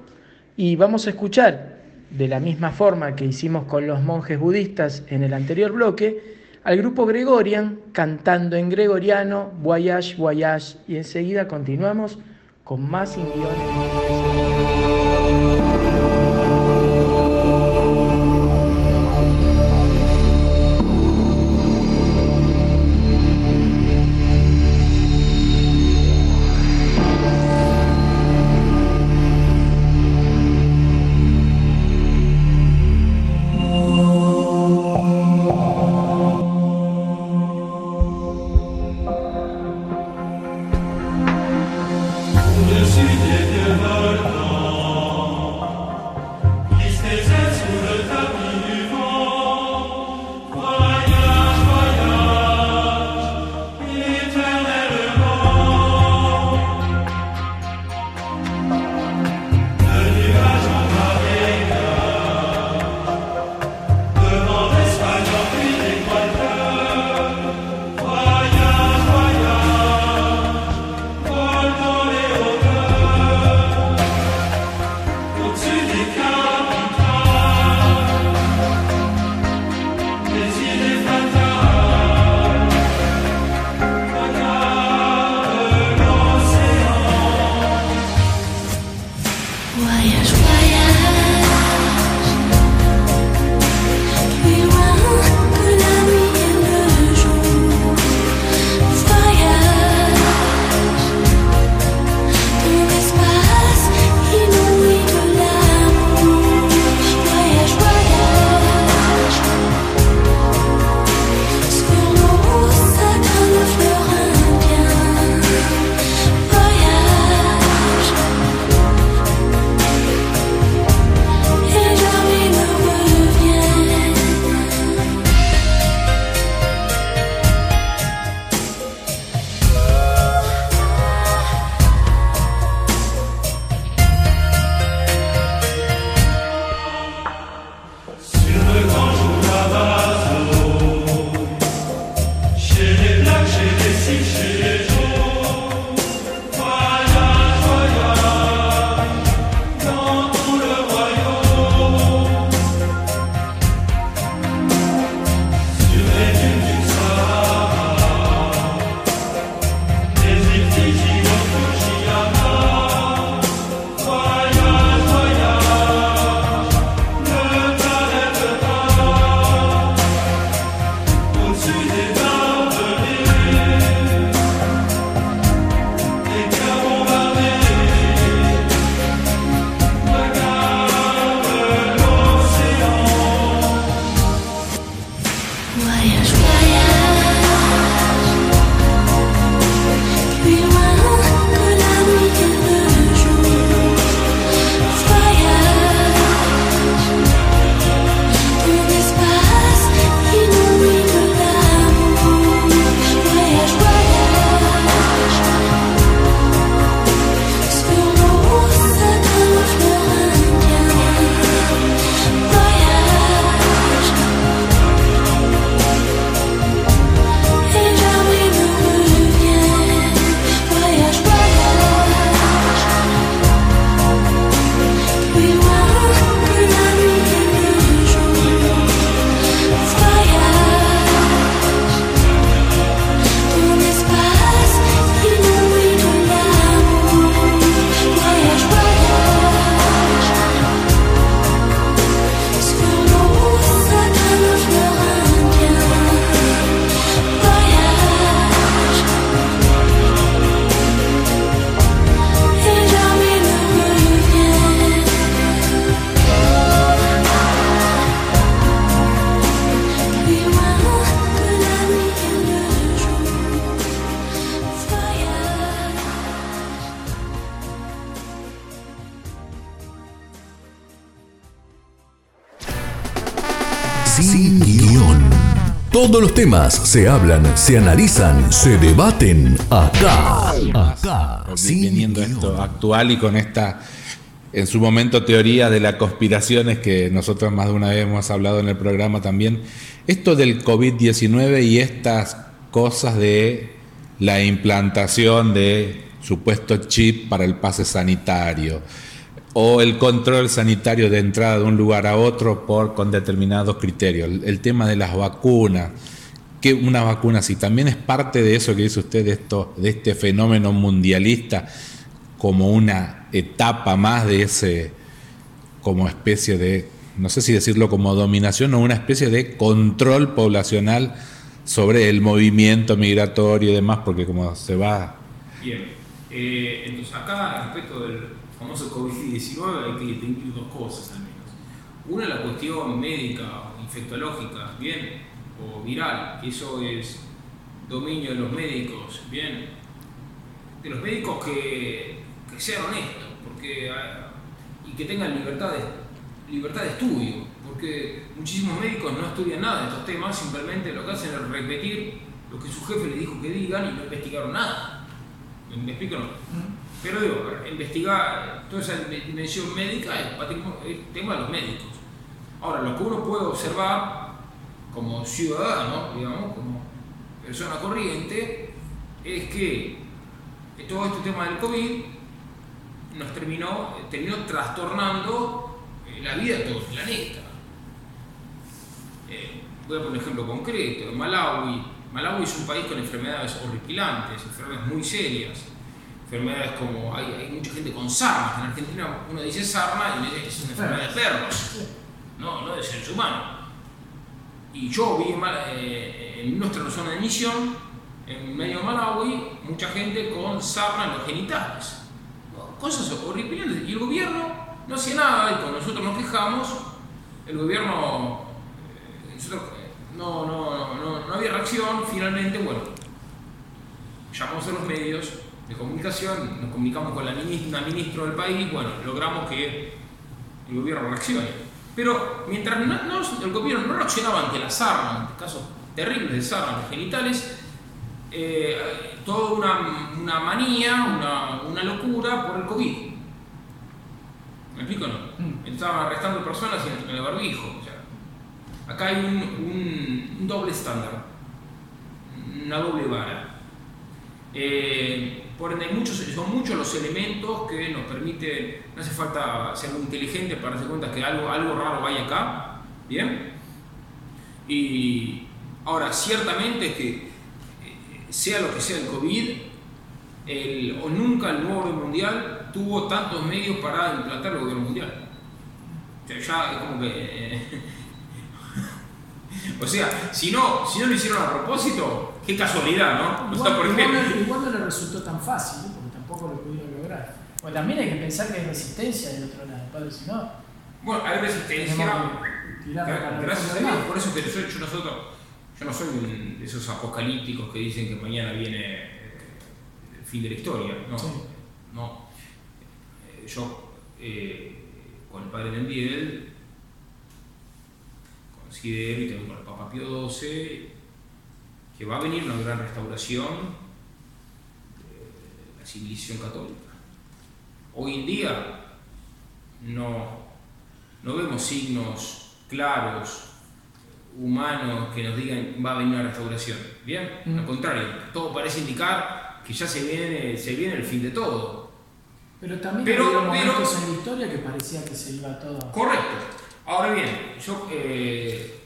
y vamos a escuchar, de la misma forma que hicimos con los monjes budistas en el anterior bloque, al grupo Gregorian cantando en gregoriano Voyage, Voyage y enseguida continuamos con más guiones. Todos los temas se hablan, se analizan, se debaten acá. Acá, Viniendo esto actual y con esta, en su momento, teoría de las conspiraciones que nosotros más de una vez hemos hablado en el programa también. Esto del COVID-19 y estas cosas de la implantación de supuesto chip para el pase sanitario o el control sanitario de entrada de un lugar a otro por con determinados criterios. El, tema de las vacunas, que una vacuna si también es parte de eso que dice usted de esto de este fenómeno mundialista como una etapa más de ese como especie de no sé si decirlo como dominación o una especie de control poblacional sobre el movimiento migratorio y demás porque como se va Bien, eh, entonces acá respecto del famoso COVID-19 hay que distinguir dos cosas al menos. Una la cuestión médica, infectológica, bien, o viral, que eso es dominio de los médicos, bien, de los médicos que, sean honestos, porque ah, y que tengan libertad de, libertad de estudio, porque muchísimos médicos no estudian nada de estos temas, simplemente lo que hacen es repetir lo que su jefe les dijo que digan y no investigaron nada. ¿Me explico no? Pero digo, investigar toda esa dimensión médica es tema de los médicos. Ahora, lo que uno puede observar como ciudadano, digamos, como persona corriente, es que todo este tema del COVID nos terminó, terminó trastornando eh, la vida de todo el planeta. Eh, voy a poner un ejemplo concreto. Malawi, Malawi es un país con enfermedades horripilantes, enfermedades muy serias. Enfermedades como, hay, mucha gente con sarna. En Argentina uno dice sarna y dice es una enfermedad de perros, no, no de seres humanos. Y yo vi en, eh, nuestra zona de misión, en medio de Malawi, mucha gente con sarna en los genitales. Cosas horripilantes. Y el gobierno no hacía nada y cuando nosotros nos quejamos, el gobierno eh, nosotros, eh, no, no, no, no había reacción, finalmente, bueno, llamamos a los medios de comunicación, nos comunicamos con la ministra, ministro del país, bueno, logramos que el gobierno reaccione. Pero mientras no- no- el gobierno no reaccionaba ante las armas, ante casos terribles de sarna genitales, eh, toda una, una manía, una, una locura por el COVID. ¿Me explico no? Estaban arrestando personas en, en el barbijo. o sea, acá hay un, un- un doble estándar, una doble vara. Eh, por ende, muchos, son muchos los elementos que nos permiten, no hace falta ser muy inteligente para darse cuenta que algo, algo raro hay acá, ¿bien? Y ahora, ciertamente que eh, sea lo que sea el COVID, el- o nunca el nuevo orden mundial tuvo tantos medios para implantar el gobierno mundial. O sea, es como que... eh, o sea, si no, si no lo hicieron a propósito, qué casualidad, ¿no? Por igual no, igual no le resultó tan fácil, ¿no? porque tampoco lo pudieron lograr. Porque también hay que pensar que hay resistencia del otro lado, padre, si no, bueno, hay resistencia. Gracias a Dios, por eso que yo, yo nosotros, yo no soy un- de esos apocalípticos que dicen que mañana viene eh, el fin de la historia. No, Sí. no. Eh, yo, eh, con el padre Mendiel, considero, y también con el Papa Pío XII, que va a venir una gran restauración de la civilización católica. Hoy en día no, no vemos signos claros, humanos, que nos digan va a venir una restauración. Bien, Mm. al contrario, todo parece indicar que ya se viene, se viene el fin de todo. Pero también Pero- había momentos pero- en la historia que parecía que se iba todo. Correcto. Ahora bien, yo, eh,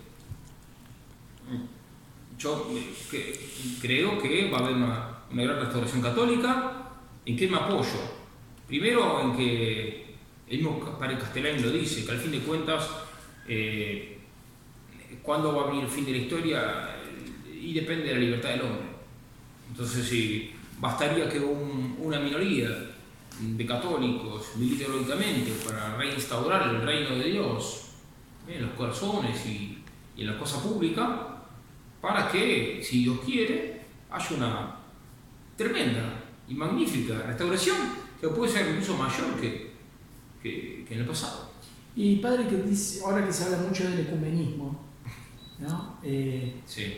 yo que- creo que va a haber una, una gran restauración católica. ¿En qué me apoyo? Primero en que el mismo padre Castellani lo dice, que al fin de cuentas, eh, ¿cuándo va a venir el fin de la historia? Y depende de la libertad del hombre. Entonces, si bastaría que un- una minoría de católicos milite para reinstaurar el reino de Dios en los corazones y, y en la cosa pública, para que, si Dios quiere, haya una tremenda y magnífica restauración que puede ser incluso mayor que, que- que en el pasado. Y padre, que dice, ahora que se habla mucho del ecumenismo, ¿no? Eh, Sí.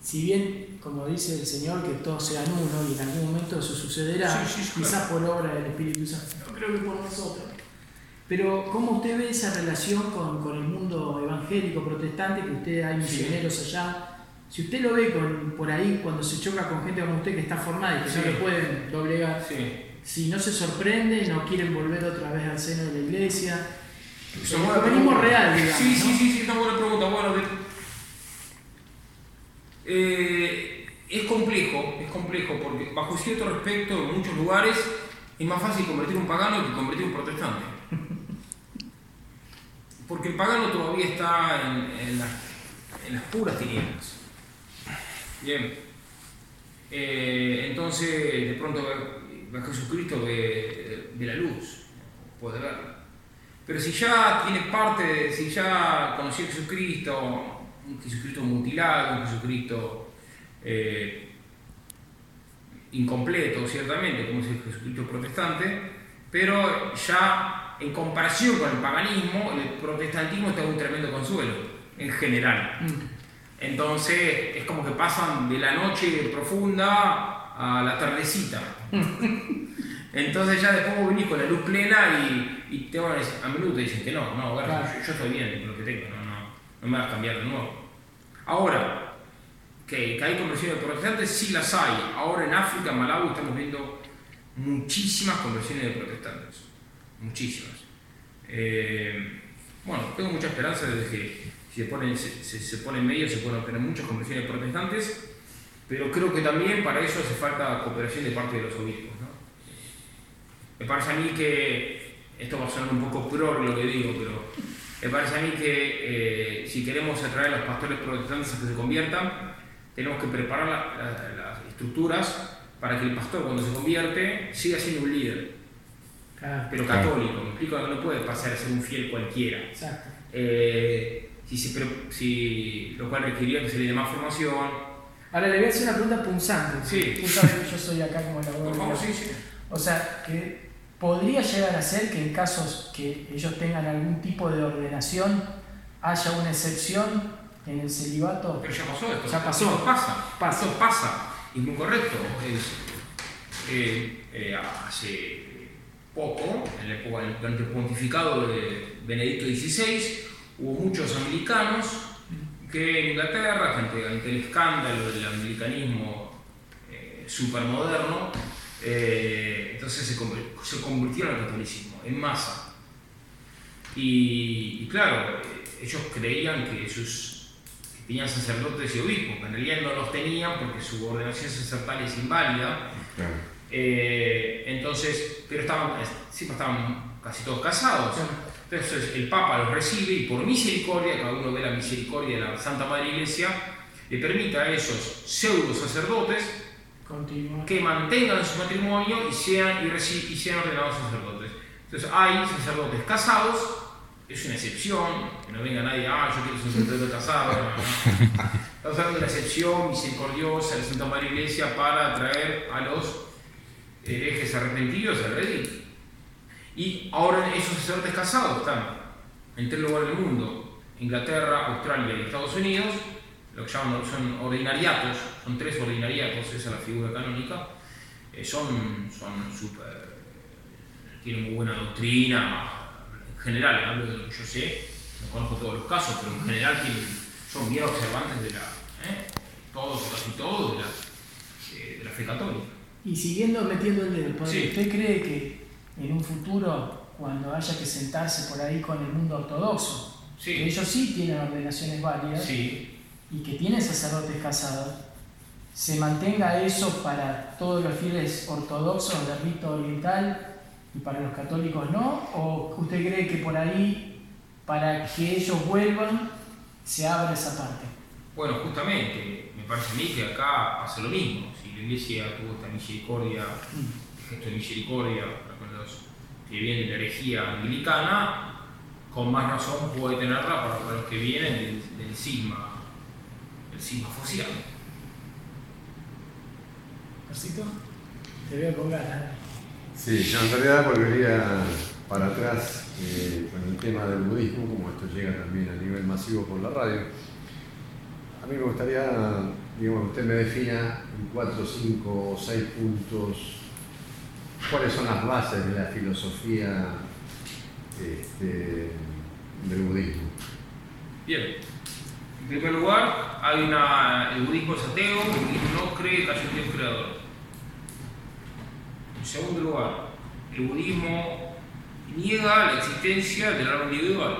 si bien, como dice el Señor, que todos sean uno y en algún momento eso sucederá, Sí, sí, sí, quizás por obra del Espíritu Santo, no creo que por nosotros. Pero, ¿cómo usted ve esa relación con, con el mundo evangélico protestante? Que usted hay misioneros allá. Si usted lo ve con- por ahí cuando se choca con gente como usted que está formada y que no Sí. le pueden doblegar, Sí. si no se sorprende, no quieren volver otra vez al seno de la iglesia. Es real, digamos. Sí, sí, ¿no? sí, sí, es una buena pregunta. Bueno, de- eh, es complejo, es complejo, porque bajo cierto respecto, en muchos lugares es más fácil convertir un pagano que convertir un protestante. Porque el pagano todavía está en, en las, en las puras tinieblas. Bien. Eh, entonces, de pronto a Jesucristo, ve, la luz, puede verla. Pero si ya tiene parte, si ya conoció a Jesucristo, un Jesucristo mutilado, un Jesucristo eh, incompleto, ciertamente, como es el Jesucristo protestante, pero ya en comparación con el paganismo, el protestantismo está un tremendo consuelo, en general. Entonces es como que pasan de la noche profunda a la tardecita. Entonces ya después vos venís con la luz plena y, y te van a, decir, a menudo te dicen que no, no, bueno, Claro. yo, yo estoy bien con lo que tengo, no, no, no me vas a cambiar de nuevo. Ahora, que, que hay conversiones protestantes, sí las hay. Ahora en África, en Malawi, estamos viendo muchísimas conversiones de protestantes. Muchísimas. Eh, bueno, tengo mucha esperanza de que se pone, se, se- se pone en medio se pueden obtener muchas conversiones protestantes, pero creo que también para eso hace falta cooperación de parte de los obispos. ¿no? Me parece a mí que, esto va a sonar un poco pro lo que digo, pero me parece a mí que eh, si queremos atraer a los pastores protestantes a que se conviertan, tenemos que preparar la- la- las estructuras para que el pastor cuando se convierte siga siendo un líder, Claro, pero Claro. católico. Me explico, no puede pasar a ser un fiel cualquiera. exacto. Eh, si se si, lo cual requeriría que se le dé más formación. Ahora le voy a hacer una pregunta punzante. Sí. Tú sabes que yo soy acá como Por favor, sí, sí. O sea, que podría llegar a ser que en casos que ellos tengan algún tipo de ordenación haya una excepción en el celibato. Pero ya pasó esto. Ya pasó. Esto pasa. Pasa. Esto pasa. Y muy correcto. Es, eh, eh, hace poco, en del durante el pontificado de Benedicto XVI, hubo muchos anglicanos que en Inglaterra, ante, ante el escándalo del anglicanismo eh, supermoderno, eh, entonces se, conver- se convirtieron al catolicismo en masa. Y, y claro, eh, ellos creían que sus que tenían sacerdotes y obispos, que en realidad no los tenían porque su ordenación sacerdotal es inválida. Claro. Eh, entonces, pero estaban, siempre estaban casi todos casados. Claro. Entonces el Papa los recibe y por misericordia, cada uno ve la misericordia de la Santa Madre Iglesia, le permite a esos pseudo sacerdotes que mantengan su matrimonio y sean, y y sean ordenados sacerdotes. Entonces hay sacerdotes casados, es una excepción, que no venga nadie, ah, yo quiero ser sacerdote casado. no, no. Estamos hablando de una excepción misericordiosa de la Santa Madre Iglesia para atraer a los herejes arrepentidos al redil. Y ahora esos sacerdotes casados están en tres lugares del mundo, Inglaterra, Australia y Estados Unidos, lo que llaman son ordinariatos, son tres ordinariatos, esa es la figura canónica, eh, son son súper, tienen muy buena doctrina, en general, hablo de lo que yo sé, no conozco todos los casos, pero en general tienen- son bien observantes de la, ¿eh? todos, casi todos, de la, de- de la fe católica. Y siguiendo metiendo el dedo, Sí. ¿usted cree que en un futuro, cuando haya que sentarse por ahí con el mundo ortodoxo, Sí. que ellos sí tienen ordenaciones válidas Sí, y que tienen sacerdotes casados, se mantenga eso para todos los fieles ortodoxos del rito oriental y para los católicos no? ¿O usted cree que por ahí, para que ellos vuelvan, se abra esa parte? Bueno, justamente, me parece a mí que acá pasa lo mismo. Si la iglesia tuvo esta misericordia, este gesto de misericordia que vienen de la herejía anglicana, con más razón puede tenerla para, los que vienen del, del cisma, del cisma fociano. ¿Carcito? Te veo con ganas. Sí, yo en realidad volvería para atrás eh, con el tema del budismo, como esto llega también a nivel masivo por la radio. A mí me gustaría, digamos, que usted me defina en cuatro, cinco o seis puntos cuáles son las bases de la filosofía este, del budismo. Bien. En primer lugar, hay una, el budismo es ateo, el budismo no cree que haya un Dios creador. En segundo lugar, el budismo niega la existencia del alma individual.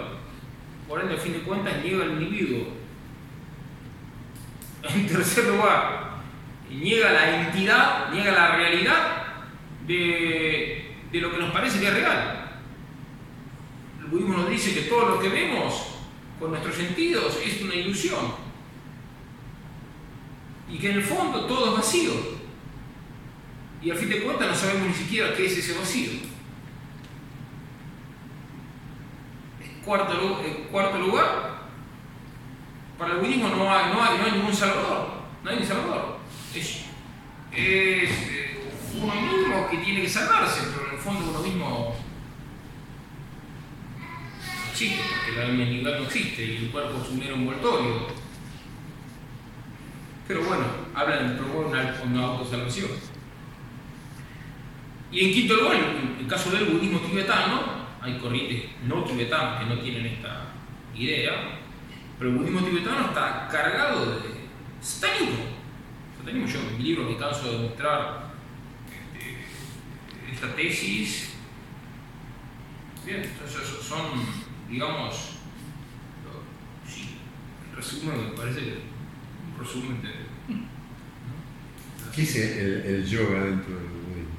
Por ende, a fin de cuentas, niega al individuo. En tercer lugar, niega la entidad, niega la realidad de, de lo que nos parece que es real. El budismo nos dice que todo lo que vemos con nuestros sentidos es una ilusión. Y que en el fondo todo es vacío. Y al fin de cuentas no sabemos ni siquiera qué es ese vacío. En cuarto, lugar, para el budismo no hay, no hay, no hay ningún salvador. No hay ni salvador. Uno mismo que tiene que salvarse, pero en el fondo uno mismo no existe, porque la alma individual no existe y el cuerpo es un mero envoltorio. Pero bueno, hablan de promover una, una autosalvación. Y en quinto lugar, en el caso del budismo tibetano, hay corrientes no tibetanas que no tienen esta idea, pero el budismo tibetano está cargado de satanismo. Satanismo, yo en mi libro me canso de mostrar esta tesis. Bien, entonces son, digamos, sí, el resumen me parece que un resumen de... ¿Qué es el, el yoga dentro del budismo?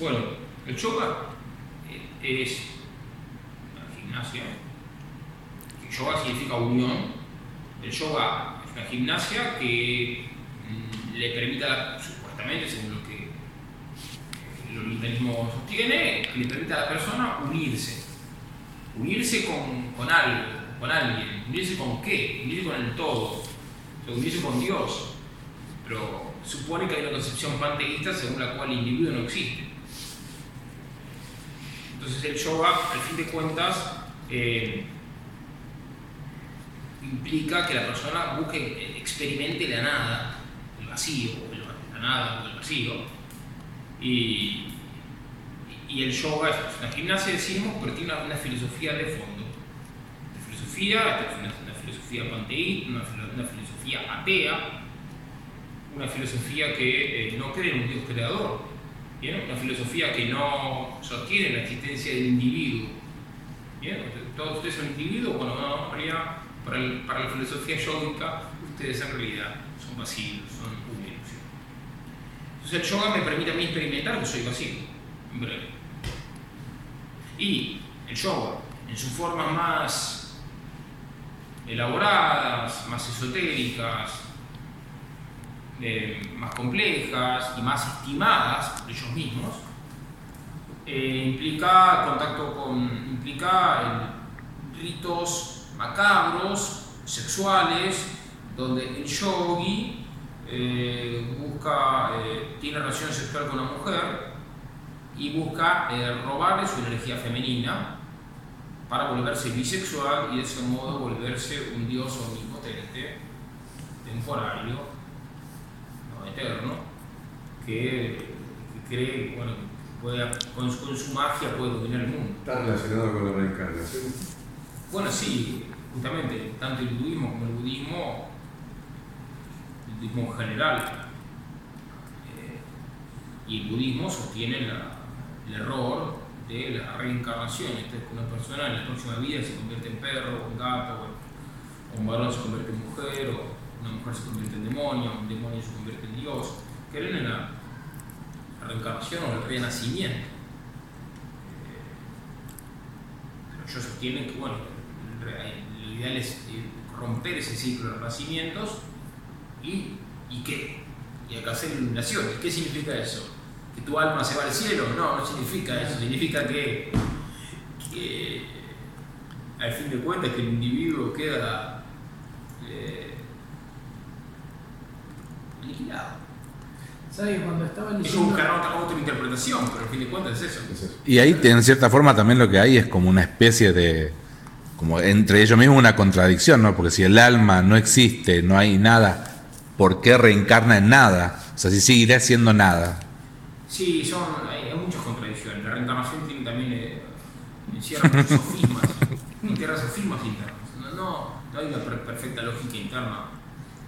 Bueno, el yoga eh, es una gimnasia. Yoga significa unión. El yoga es una gimnasia que mm, le permite, supuestamente, según lo orientalismo sostiene, que le permite a la persona unirse. Unirse con, con algo, con alguien. ¿Unirse con qué? Unirse con el todo. O sea, unirse con Dios. Pero supone que hay una concepción panteísta según la cual el individuo no existe. Entonces el yoga, al fin de cuentas, eh, implica que la persona busque, eh, experimente la nada, el vacío, la nada el vacío. Y, y el yoga es una gimnasia, decimos, pero tiene una, una filosofía de fondo. La filosofía, una, una filosofía panteísta, una, una filosofía atea, una filosofía que eh, no cree en un Dios creador, ¿bien? una filosofía que no sostiene la existencia del individuo. ¿bien? Todos ustedes son individuos, bueno, no, en realidad, para, para la filosofía yógica, ustedes en realidad son vacíos, son una. Entonces el yoga me permite a mí experimentar que soy vacío, en breve. Y el yoga, en sus formas más elaboradas, más esotéricas, eh, más complejas y más estimadas por ellos mismos, eh, implica contacto con, implica eh, ritos macabros, sexuales, donde el yogi eh, busca, eh, tiene relación sexual con una mujer y busca eh, robarle su energía femenina para volverse bisexual y de ese modo volverse un dios omnipotente, temporario, no eterno, que, que cree bueno, que puede, con, su- con su magia puede dominar el mundo. Está relacionado con la reencarnación. Bueno, sí, justamente, tanto el hinduismo como el budismo, budismo en general, eh, y el budismo sostienen la- el error de la reencarnación. Una persona en la próxima vida se convierte en perro, en gato, o un varón se convierte en mujer, o una mujer se convierte en demonio, un demonio se convierte en Dios. Creen en la reencarnación o el renacimiento. Pero ellos sostienen que, bueno, lo ideal es eh, romper ese ciclo de renacimientos y, ¿y qué? Y acá hacer iluminaciones. ¿Qué significa eso? ¿Que tu alma se va al cielo? No, no significa eso. Significa que, que al fin de cuentas que el individuo queda eh, aniquilado. ¿Sabes? Cuando estaba Ellos leyendo. buscarán otra, otra interpretación, pero al fin de cuentas es eso. Es eso. Y ahí, en cierta forma, también lo que hay es como una especie de, como entre ellos mismos una contradicción, ¿no? Porque si el alma no existe, no hay nada, ¿por qué reencarna en nada? O sea, si seguirá siendo nada. Sí, son, hay, hay muchas contradicciones. La reencarnación tiene también eh, encierra muchos sofismas, encierra sofismas internos. No, no, no hay una per- perfecta lógica interna.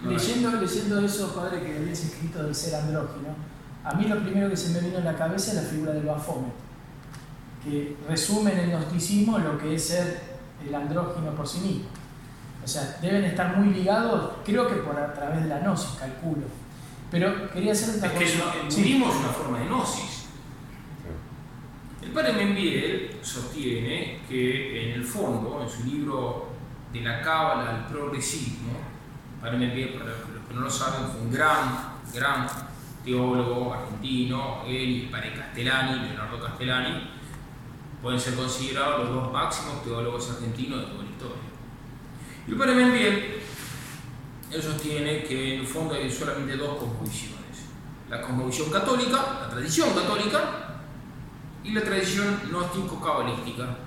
No hay. Leyendo, leyendo eso, padre, que habías escrito del ser andrógino, a mí lo primero que se me vino en la cabeza es la figura del Baphomet, que resume en el gnosticismo lo que es ser el andrógino por sí mismo. O sea, deben estar muy ligados, creo que por a través de la gnosis, calculo. Pero quería hacer otra Es que es cosa. una- el Sí. es una forma de gnosis. El padre Membiel sostiene que en el fondo, en su libro de la cábala al progresismo, el padre Membiel, para los que no lo saben, fue un gran, gran teólogo argentino, él y el padre Castellani, Leonardo Castellani, pueden ser considerados los dos máximos teólogos argentinos de. Y el padre Membiel él sostiene que en el fondo hay solamente dos cosmovisiones. La cosmovisión católica, la tradición católica, y la tradición gnóstico-cabalística.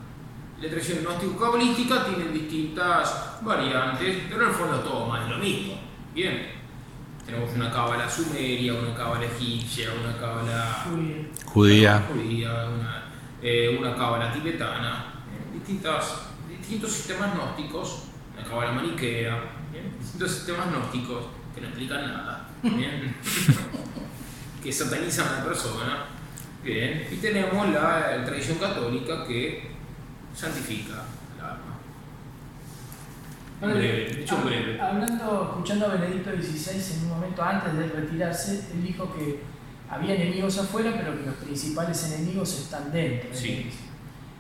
La tradición gnóstico-cabalística tiene distintas variantes, pero en el fondo todo más de lo mismo. Bien, tenemos una cábala sumeria, una cábala egipcia, una cábala Judía. judía, una, eh, una cábala tibetana, eh, distintas, distintos sistemas gnósticos, una cábala maniquea, ¿bien? distintos sistemas gnósticos que no explican nada, ¿bien? que satanizan a la persona. Bien, y tenemos la, la tradición católica que santifica el alma. Padre, breve, hab- breve. Hablando, escuchando a Benedicto XVI en un momento antes de retirarse, él dijo que había enemigos afuera, pero que los principales enemigos están dentro. Sí.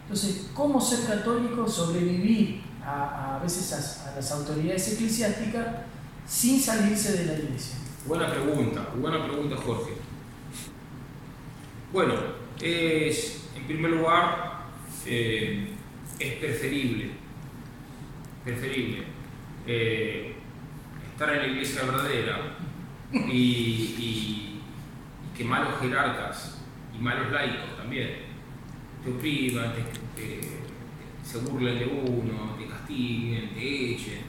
Entonces, ¿cómo ser católico, sobrevivir a, a veces a, las autoridades eclesiásticas sin salirse de la iglesia? Buena pregunta, buena pregunta Jorge. Bueno, es, en primer lugar, eh, es preferible, preferible eh, estar en la iglesia verdadera y, y- que malos jerarcas y malos laicos también te opriman, te- se burlen de uno, te castiguen, te echen,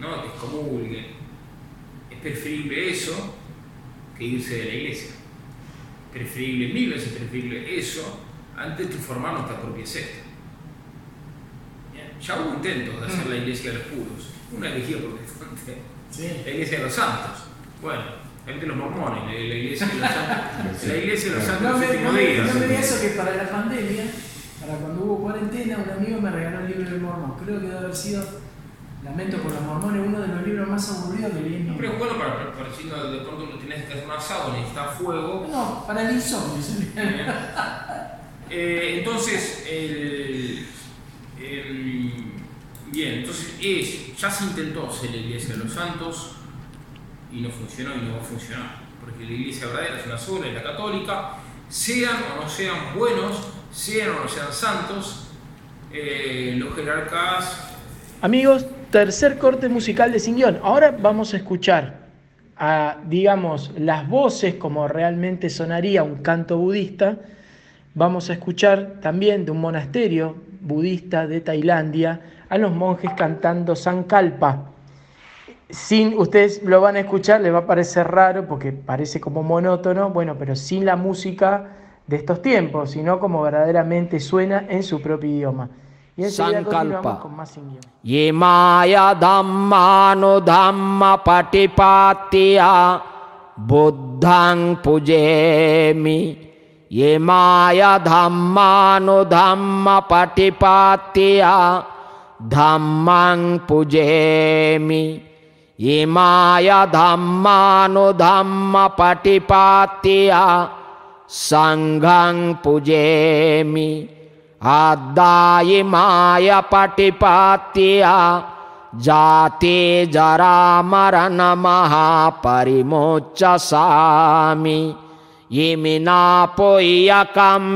¿no? te excomulguen es preferible eso que irse de la iglesia. Preferible, mil veces preferible eso antes que formar nuestra propia secta. Ya hubo intentos de hacer la iglesia de los puros, una herejía protestante, la iglesia de los santos. Bueno, entre los mormones, la, iglesia de los santos, la iglesia de los santos No no me digas eso que para la pandemia, cuando hubo cuarentena, un amigo me regaló el libro del mormón. Creo que debe haber sido, lamento por los mormones, uno de los libros más aburridos que leí en mi No, pero vida. bueno, para, para, para si de pronto no tenés que hacer un asado, necesitas fuego, No, para el insomnio. Eh, entonces, el, bien, entonces es, ya se intentó hacer la iglesia de los santos y no funcionó y no va a funcionar, porque la iglesia verdadera es una sola, es la católica, sean o no sean buenos, sean o sean santos, eh, los jerarcas Amigos, tercer corte musical de Sin Guión. Ahora vamos a escuchar a, digamos, las voces como realmente sonaría un canto budista. Vamos a escuchar también de un monasterio budista de Tailandia a los monjes cantando Sankalpa. Sin, ustedes lo van a escuchar, les va a parecer raro porque parece como monótono, bueno, pero sin la música de estos tiempos, sino como verdaderamente suena en su propio idioma. Y enseguida continuamos con más. Yemaya dhamma patipatiya buddhang pujemi Yemaya dhammanu dhamma pujemi Yemaya dhamma patipatiya සංඝං පුජේමි. ආද්දායිමාය පටිපත්තියා ජාතේ ජරාමරණ මහා පරිමෝච්චසාමි යෙමිනා පොයියකම්මේනා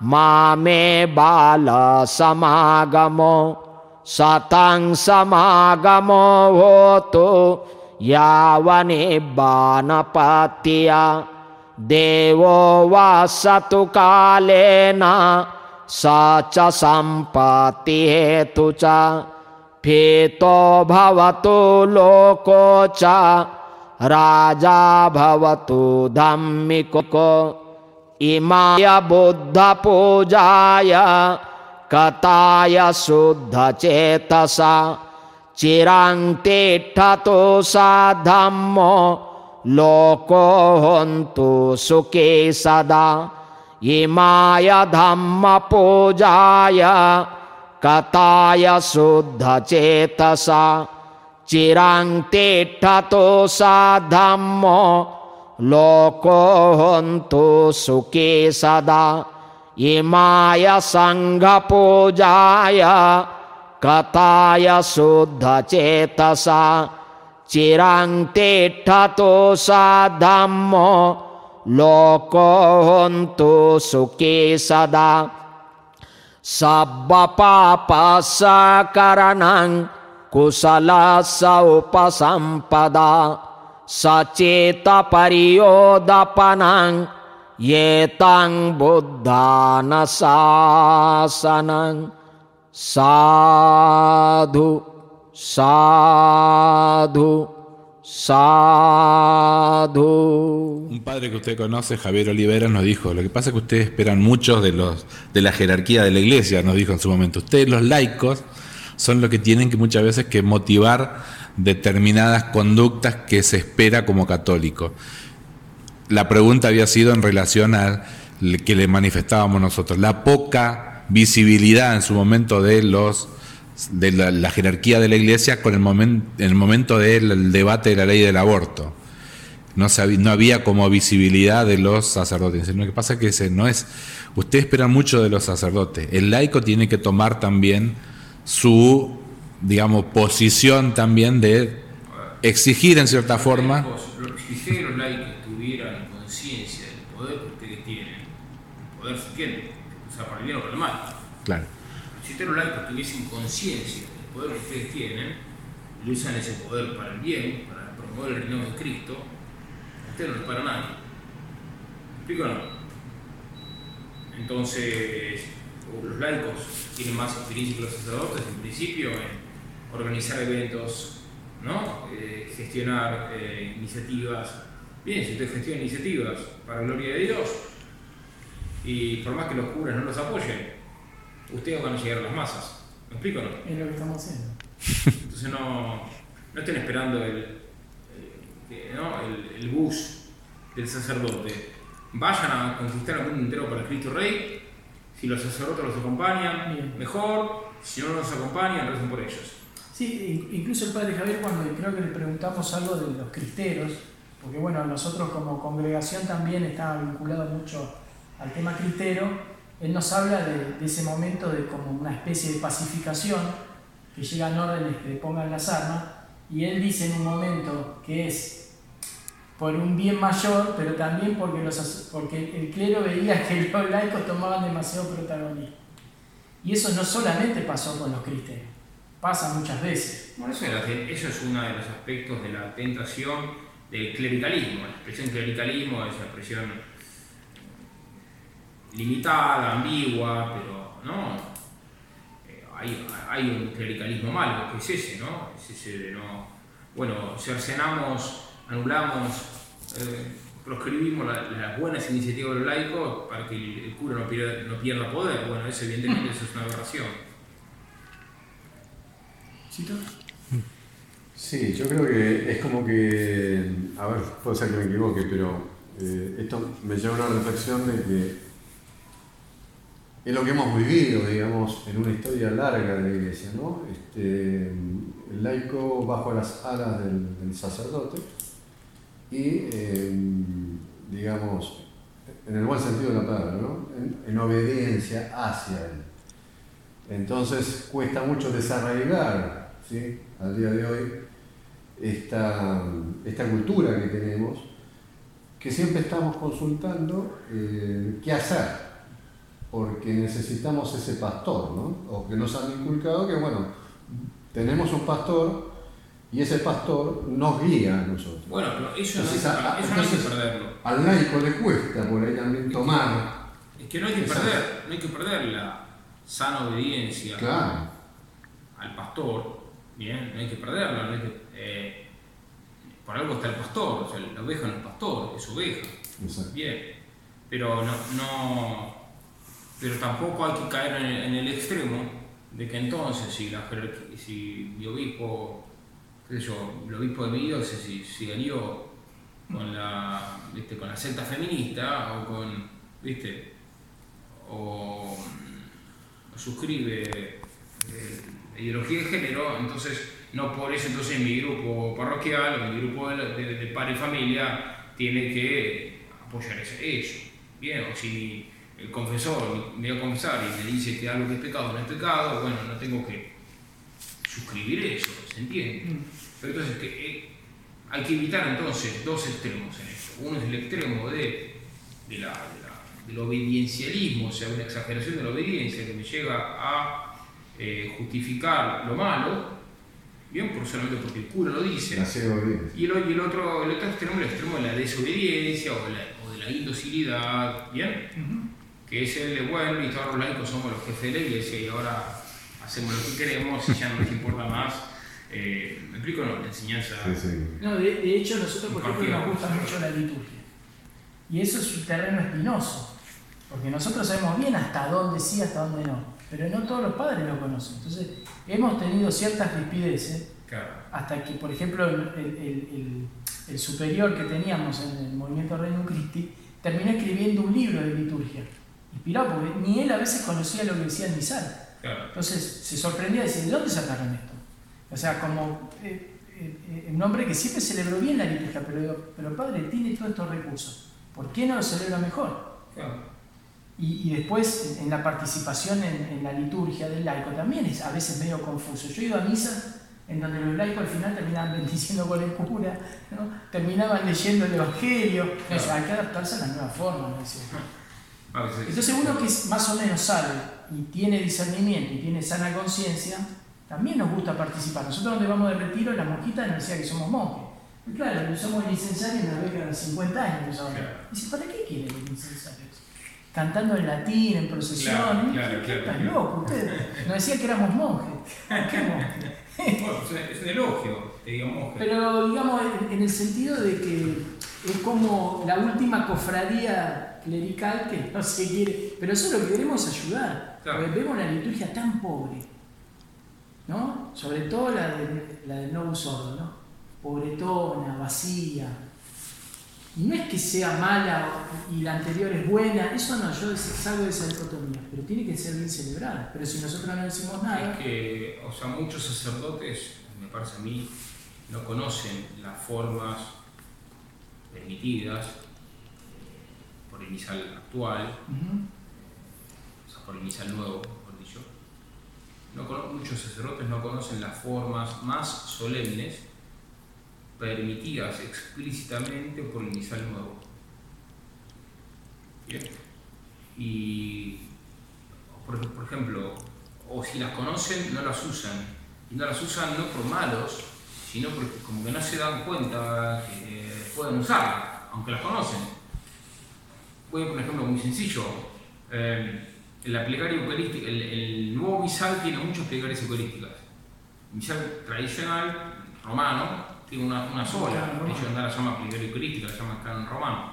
මාමේ බාල සමාගමෝ. සතං සමාගමෝ හෝතු. යාවනේ බානපත්තියා देवो वा सतु कालेन सा च संपत्ति हेतु च, फीतो भवतु लोको च, राजा भवतु धम्मिको इमाय बुद्धपूजाय कताय शुद्धचेतसा चिरां तिष्ठतु सा धम्मो लोको हन्तु सुखे सदा। इमाय धम्मपूजाय कताय शुद्धचेतसा चिरां तिष्ठतु सा धम्मो लोको हन्तु सुखे सदा। इमाय सङ्घपूजाय कथाय शुद्धचेतसा චිරංතේට්ටතෝසා ධම්මෝ ලෝකෝහොන්තු සුකේ සදා සබ්බපාපස්සා කරනං කුසලස්සවපසම්පදා සචේතපරියෝදපනං ඒතං බුද්ධානසාසනං සාධු Sadhu, sadhu. Un padre que usted conoce, Javier Olivera, nos dijo, lo que pasa es que ustedes esperan muchos de, los, de la jerarquía de la iglesia, nos dijo en su momento. Ustedes, los laicos, son los que tienen que muchas veces que motivar determinadas conductas que se espera como católico. La pregunta había sido en relación al que le manifestábamos nosotros, la poca visibilidad en su momento de los de la, la jerarquía de la iglesia con el momento en el momento del debate de la ley del aborto no, sabía, no había como visibilidad de los sacerdotes. Lo que pasa es que ese no es. Ustedes esperan mucho de los sacerdotes. El laico tiene que tomar también su, digamos, posición también de exigir en cierta forma. Los laicos tuvieran conciencia del poder que ustedes tienen, el poder si tienen, o sea, para el bien o para el mal, Claro. Los laicos tuviesen conciencia del poder que ustedes tienen, y usan ese poder para el bien, para promover el reino de Cristo, ustedes no les para nadie. ¿Me explico o no? Entonces, los laicos tienen más experiencia que los sacerdotes, en principio, en organizar eventos. Eh, gestionar eh, iniciativas. Bien, si ustedes gestionan iniciativas para la gloria de Dios, y por más que los curas no los apoyen, ustedes van a llegar a las masas. ¿Me explico o no? Es lo que estamos haciendo. Entonces no, no estén esperando el, el- que, ¿no? el, el bus del sacerdote. Vayan a conquistar el mundo entero para el Cristo Rey. Si los sacerdotes los acompañan, Bien. mejor. Si no los acompañan, recen por ellos. Sí, in- incluso el padre Javier cuando creo que le preguntamos algo de los cristeros, porque bueno, nosotros como congregación también está vinculado mucho al tema cristero, él nos habla de, de ese momento de como una especie de pacificación, que llegan órdenes que pongan las armas, y él dice en un momento que es por un bien mayor, pero también porque, los, porque el clero veía que los laicos tomaban demasiado protagonismo. Y eso no solamente pasó con los cristeros, pasa muchas veces. Bueno, eso, eso es uno de los aspectos de la tentación del clericalismo. La expresión clericalismo es una expresión limitada, ambigua, pero no. Eh, hay, hay un clericalismo malo, que es ese, ¿no? Es ese de no. Bueno, cercenamos, anulamos, eh, proscribimos la- las buenas iniciativas de los laicos para que el, el cura no pierda, no pierda poder. Bueno, eso evidentemente eso es una aberración. ¿Chito? Sí, yo creo que es como que, a ver, puede ser que me equivoque, pero eh, esto me lleva a una reflexión de que es lo que hemos vivido, digamos, en una historia larga de la iglesia, ¿no? Este, el laico bajo las alas del, sacerdote y, eh, digamos, en el buen sentido de la palabra, ¿no? En, en obediencia hacia él. Entonces cuesta mucho desarraigar, ¿sí? Al día de hoy, esta, esta cultura que tenemos, que siempre estamos consultando eh, qué hacer, porque necesitamos ese pastor, ¿no? O que nos han inculcado que, bueno, tenemos un pastor y ese pastor nos guía a nosotros. Bueno, pero eso, no, Entonces, hay- a- eso no hay que perderlo. Al laico le cuesta por ahí también tomar que no hay que perder, no hay que perder la sana obediencia Claro. al pastor, bien, no hay que perderla, no hay que, eh, por algo está el pastor, o sea, la oveja no es pastor, es oveja, Exacto. bien, pero no, no pero tampoco hay que caer en el, en el extremo de que entonces si la si mi obispo, qué sé yo, el obispo de mi diócesis se alió con la, viste, con la secta feminista o con, viste, o, mm, suscribe eh, ideología de género, entonces no por eso entonces mi grupo parroquial o mi grupo de, de- de padre y familia tiene que apoyar eso. Bien, o si el confesor me va a confesar y me dice que algo que es pecado no es pecado, bueno, no tengo que suscribir eso, ¿se entiende? Pero entonces que, eh, hay que evitar entonces dos extremos en esto. Uno es el extremo de, de la, de la- del obediencialismo, o sea, una exageración de la obediencia que me llega a eh, justificar lo malo, bien, por solamente porque el cura lo dice. Y el, y el otro, el otro extremo, el extremo de la desobediencia o, la- o de la indocilidad, ¿bien? Que es el de, bueno, y todos los laicos somos los jefes de la iglesia y ahora hacemos lo que queremos y ya no nos importa más. Eh, ¿Me explico? No, la enseñanza. Sí, sí. No, de, de hecho nosotros por ejemplo nos gusta mucho la liturgia. Y eso es un terreno espinoso. Porque nosotros sabemos bien hasta dónde sí, hasta dónde no. Pero no todos los padres lo conocen. Entonces, hemos tenido ciertas rispideces Claro. hasta que, por ejemplo, el, el- el- el- el superior que teníamos en el movimiento Reino Christi terminó escribiendo un libro de liturgia. Inspirado, porque ni él a veces conocía lo que decía el misal. Claro. Entonces se sorprendía de decir, ¿de dónde sacaron esto? O sea, como eh, eh, eh, un hombre que siempre celebró bien la liturgia, pero pero padre, tiene todos estos recursos. ¿Por qué no lo celebra mejor? claro. Y, y después en la participación en, en la liturgia del laico también es a veces medio confuso. Yo he ido a misas en donde los laicos al final terminaban bendiciendo con el cura, ¿no? terminaban leyendo el Evangelio. O sea, hay que adaptarse a las nuevas formas. ¿no? Entonces uno que es más o menos sabe y tiene discernimiento y tiene sana conciencia, también nos gusta participar. Nosotros donde vamos de retiro, las monjitas nos decían que somos monjes. Y claro, somos el incensario en la década de 50 años. Claro. Dice, ¿para qué quieren el incensario? Cantando en latín, en procesión. Claro, ¿Y claro, ¿Qué claro, están locos ustedes? Nos decían que éramos monjes. ¿Qué monjes? Bueno, es un- elogio, te digamos. que- Pero digamos en el sentido de que es como la última cofradía clerical que no se quiere. Pero eso lo que queremos es ayudar. Claro. Porque vemos la liturgia tan pobre. ¿No? Sobre todo la, de, la del Novus Ordo, ¿no? Pobretona, vacía. Y no es que sea mala y la anterior es buena, eso no, yo salgo de esa dicotomía, pero tiene que ser bien celebrada. Pero si nosotros no decimos nada, Es que, o sea, muchos sacerdotes, me parece a mí, no conocen las formas permitidas por el misal actual, o sea, por el misal nuevo, mejor dicho. No muchos sacerdotes no conocen las formas más solemnes permitidas explícitamente por el misal nuevo. Bien. Y, por, por ejemplo, o si las conocen, no las usan. Y no las usan no por malos, sino porque como que no se dan cuenta que pueden usarlas, aunque las conocen. Voy a poner un ejemplo muy sencillo. Eh, la plegaria eucarística, el, el nuevo misal tiene muchas plegarias eucarísticas. El misal tradicional, romano, tiene una, una sola. De hecho, no la llama plegaria eucarística, la llama canon romano.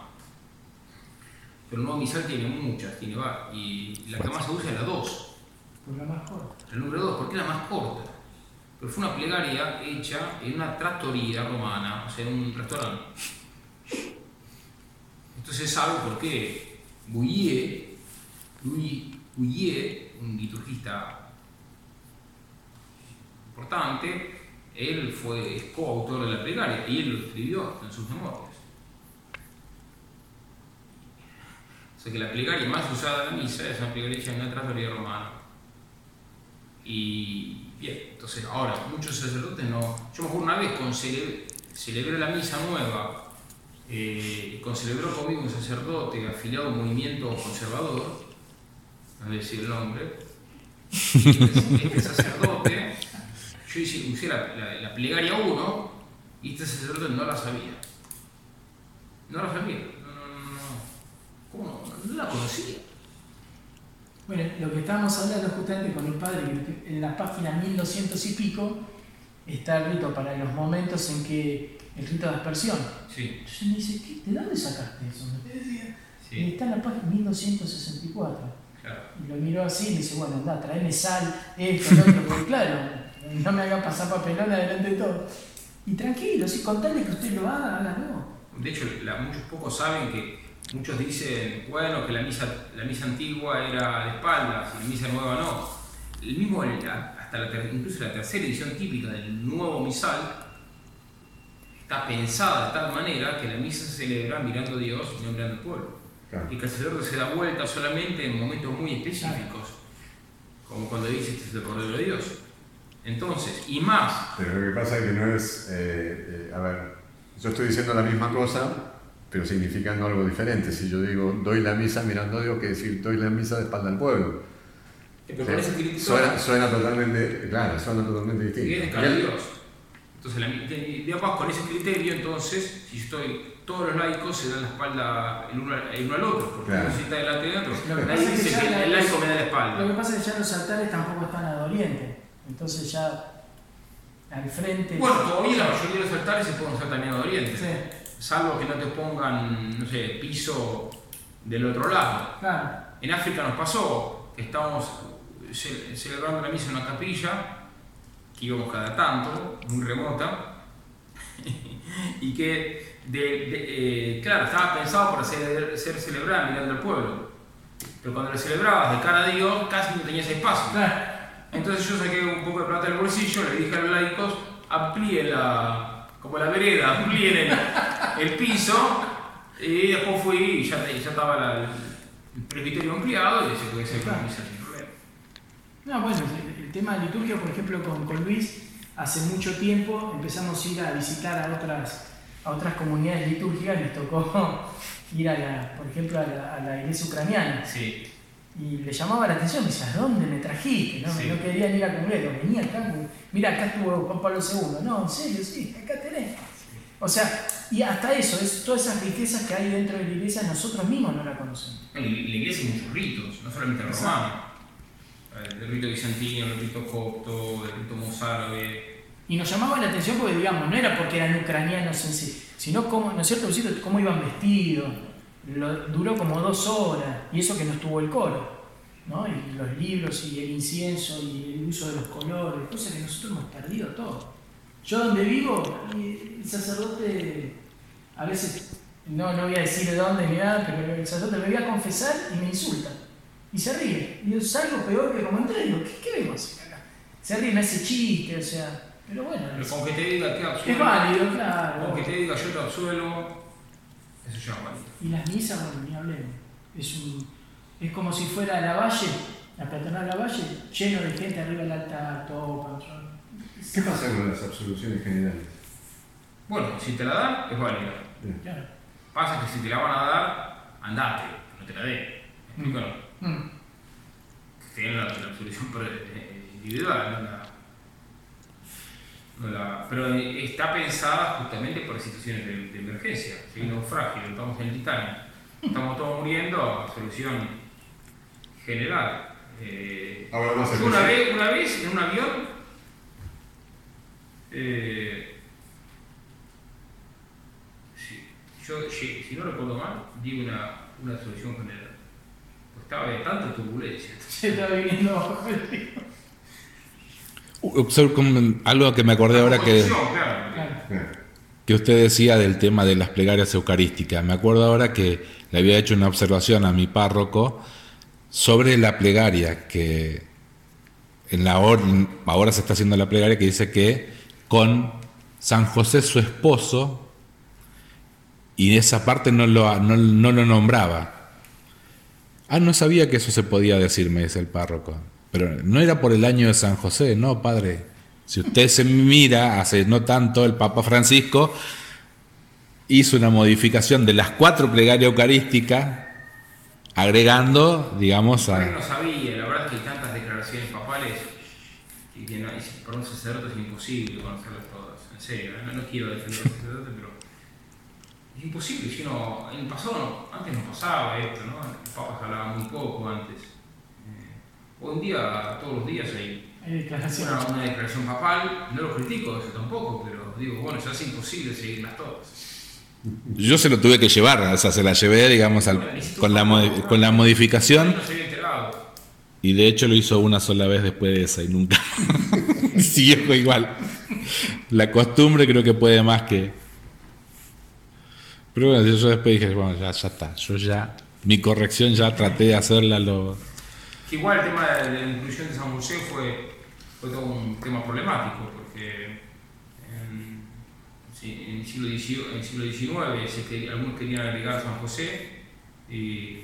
Pero el nuevo misal tiene muchas, tiene va- y la que más se usa es la 2. por la más corta. El número 2, porque es la más corta. Pero fue una plegaria hecha en una trattoria romana, o sea, en un restaurante. Entonces sabe por qué Bouillet, Louis un liturgista importante, él fue coautor de la plegaria y él lo escribió en sus memorias. O sea que la plegaria más usada en la misa es una plegaria en una trattoria romana. Y bien, entonces ahora, muchos sacerdotes no. Yo me acuerdo una vez con cele- celebré la misa nueva, eh, y concelebró conmigo un sacerdote afiliado a un movimiento conservador, no decir el nombre. Este, sacerdote, yo hice, usé la, la- la plegaria 1 y este sacerdote no la sabía. No la sabía. No, no, no, no. ¿Cómo no? No la conocía. Bueno, lo que estábamos hablando justamente con el padre, en la página 1200 y pico está el rito para los momentos en que el rito de aspersión. Sí, Entonces me dice, ¿qué, ¿de dónde sacaste eso? Y sí, está en la página 1264. claro. Y lo miró así y me dice, bueno, anda, traeme sal, esto, lo otro, porque claro, no me haga pasar papelón adelante de todo. Y tranquilo, sí, contale que usted lo haga, hágalo. De hecho, la- muchos pocos saben que muchos dicen, bueno, que la misa, la misa antigua era de espaldas y la misa nueva no. El mismo, hasta la, incluso la tercera edición típica del nuevo misal está pensada de tal manera que la misa se celebra mirando a Dios y no mirando al pueblo. Claro. Y que el sacerdote se da vuelta solamente en momentos muy específicos, como cuando dice este es el Cordero de Dios. Entonces, y más, Pero lo que pasa es que no es, eh, eh, a ver, yo estoy diciendo la misma cosa, pero significando algo diferente. Si yo digo doy la misa mirando a Dios, que decir doy la misa de espalda al pueblo. pero con ese criterio- Suena, suena totalmente, claro, suena totalmente distinto. Dios. Entonces, la, de- digamos, con ese criterio, entonces, si estoy, todos los laicos se dan la espalda el uno, al- el uno al otro, porque Claro. uno se está delante de otro. Lo que Nadie pasa es que dice ya que la- el laico me da la Lo que espalda. pasa es que ya los altares tampoco están al oriente. Entonces ya al frente. Bueno, todavía la mayoría de los altares se pueden usar también a oriente, Sí, salvo que no te pongan, no sé, piso del otro lado. claro. En África nos pasó que estábamos ce- celebrando la misa en una capilla, que íbamos cada tanto, muy remota, y que, de, de- eh, claro, estaba pensado para ser, ser celebrada mirando al pueblo. Pero cuando lo celebrabas de cara a Dios, casi no tenías espacio. Claro. Entonces yo saqué un poco de plata del bolsillo, le dije a los laicos, amplíen la, como la vereda, amplíen el, el piso, y después fui y ya, ya estaba la- el presbiterio ampliado y se puede sin problema. No, bueno, el, tema de liturgia, por ejemplo, con, con Luis, hace mucho tiempo empezamos a ir a visitar a otras, a otras comunidades litúrgicas, nos tocó ir a la, por ejemplo, a la, a la iglesia ucraniana. Sí, Y le llamaba la atención, me decía, ¿a dónde me trajiste? No, Sí. no querían ir a Congreso, venía acá, mira, acá estuvo Juan Pablo II. No, en serio, sí, acá tenés. O sea, y hasta eso, es, todas esas riquezas que hay dentro de la iglesia, nosotros mismos no la conocemos. en la iglesia hay muchos ritos, no solamente el romano. Eh, El rito bizantino, el rito copto, el rito mozárabe. Y nos llamaba la atención porque, digamos, no era porque eran ucranianos en sí, sino cómo, ¿no es cierto, cómo iban vestidos. Duró como dos horas, y eso que no estuvo el coro, ¿no? Y los libros, y el incienso, y el uso de los colores, cosas que nosotros hemos perdido todo. Yo donde vivo, el sacerdote, a veces, no, no voy a decir de dónde ni nada, pero el sacerdote me voy a confesar y me insulta. Y se ríe. Y yo salgo peor que como entré. Digo, ¿qué, hacer acá? Se ríe, me hace chiste, o sea. Pero bueno, Pero es, con que te diga te es absuelvo, válido, claro. con que te diga yo te absuelvo, eso ya es válido. Y las misas, bueno, ni hablemos. Es, un, es como si fuera la valle, la peatonal de la valle, lleno de gente arriba del altar, todo. ¿Qué pasa con las absoluciones generales? Bueno, si te la dan, es válida. Claro. Pasa que si te la van a dar, andate, no te la dé. ¿Me explico no? Mm. Tienen la, la absolución per- eh, individual, no la, no la- pero eh, está pensada justamente para situaciones de, de emergencia. Si hay un naufragio, estamos en el Titanic, estamos todos muriendo, solución general. Eh, Ahora una vez, una vez en un avión, eh, si, yo, si no recuerdo mal, di una, una solución general. Estaba de tanta turbulencia. Se el río. Observo como algo que me acordé ahora que, claro. Claro. Que usted decía del tema de las plegarias eucarísticas. Me acuerdo ahora que le había hecho una observación a mi párroco sobre la plegaria, que en la hora, ahora se está haciendo la plegaria que dice que con San José su esposo, y esa parte no lo, no, no lo nombraba. Ah, no sabía que eso se podía decir, me dice el párroco. Pero no era por el año de San José, no, padre. Si usted se mira, hace no tanto, el Papa Francisco hizo una modificación de las cuatro plegarias eucarísticas, agregando, digamos, a... no sabía, la verdad es que hay tantas declaraciones papales que, no- para un sacerdote es imposible conocerlas todas. En serio, no, no quiero defender al sacerdote, pero es imposible. Si uno, en el pasado, no- antes no pasaba esto, ¿no? Los papas hablaban muy poco antes. Eh, un día, todos los días hay Hay declaraciones. una, una declaración papal, no lo critico eso tampoco, pero digo, bueno, ya es imposible seguirlas todas. Yo se lo tuve que llevar, o sea, se la llevé, digamos, al- con, la modi- con la modificación. Se. Y de hecho lo hizo una sola vez después de esa y nunca. Siguió igual. La costumbre creo que puede más que. Pero bueno, yo después dije, bueno, ya, ya está. Yo ya. Mi corrección ya traté de hacerla lo. Que igual el tema de la inclusión de San José fue, fue todo un tema problemático, porque en, en el siglo XIX, algunos querían agregar a San José, y,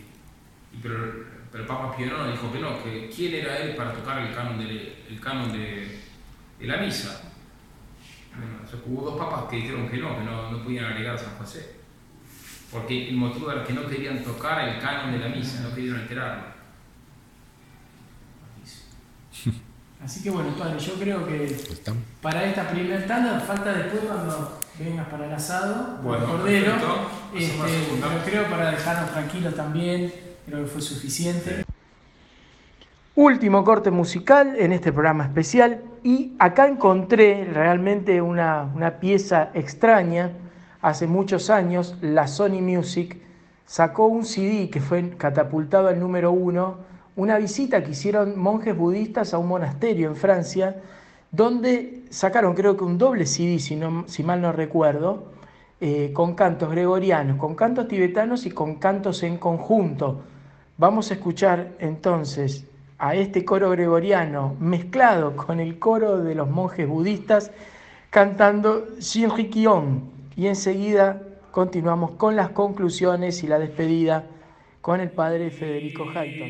pero, pero el Papa Pío dijo que no, que quién era él para tocar el canon de, el canon de, de la misa. Bueno, o sea, hubo dos papas que dijeron que no, que no, no podían agregar a San José. Porque el motivo era que no querían tocar el canon de la misa, no querían alterarlo. Así que bueno, padre, yo creo que para esta primera tanda falta después cuando vengas para el asado, Bueno, el cordero. Este, pero creo para dejarnos tranquilos también, creo que fue suficiente. Último corte musical en este programa especial y acá encontré realmente una, una pieza extraña. Hace muchos años la Sony Music sacó un CD que fue catapultado al número uno, una visita que hicieron monjes budistas a un monasterio en Francia, donde sacaron creo que un doble CD, si, no- si mal no recuerdo, eh, con cantos gregorianos, con cantos tibetanos y con cantos en conjunto. Vamos a escuchar entonces a este coro gregoriano mezclado con el coro de los monjes budistas cantando Shinrikyon y enseguida continuamos con las conclusiones y la despedida con el padre Federico Hayton.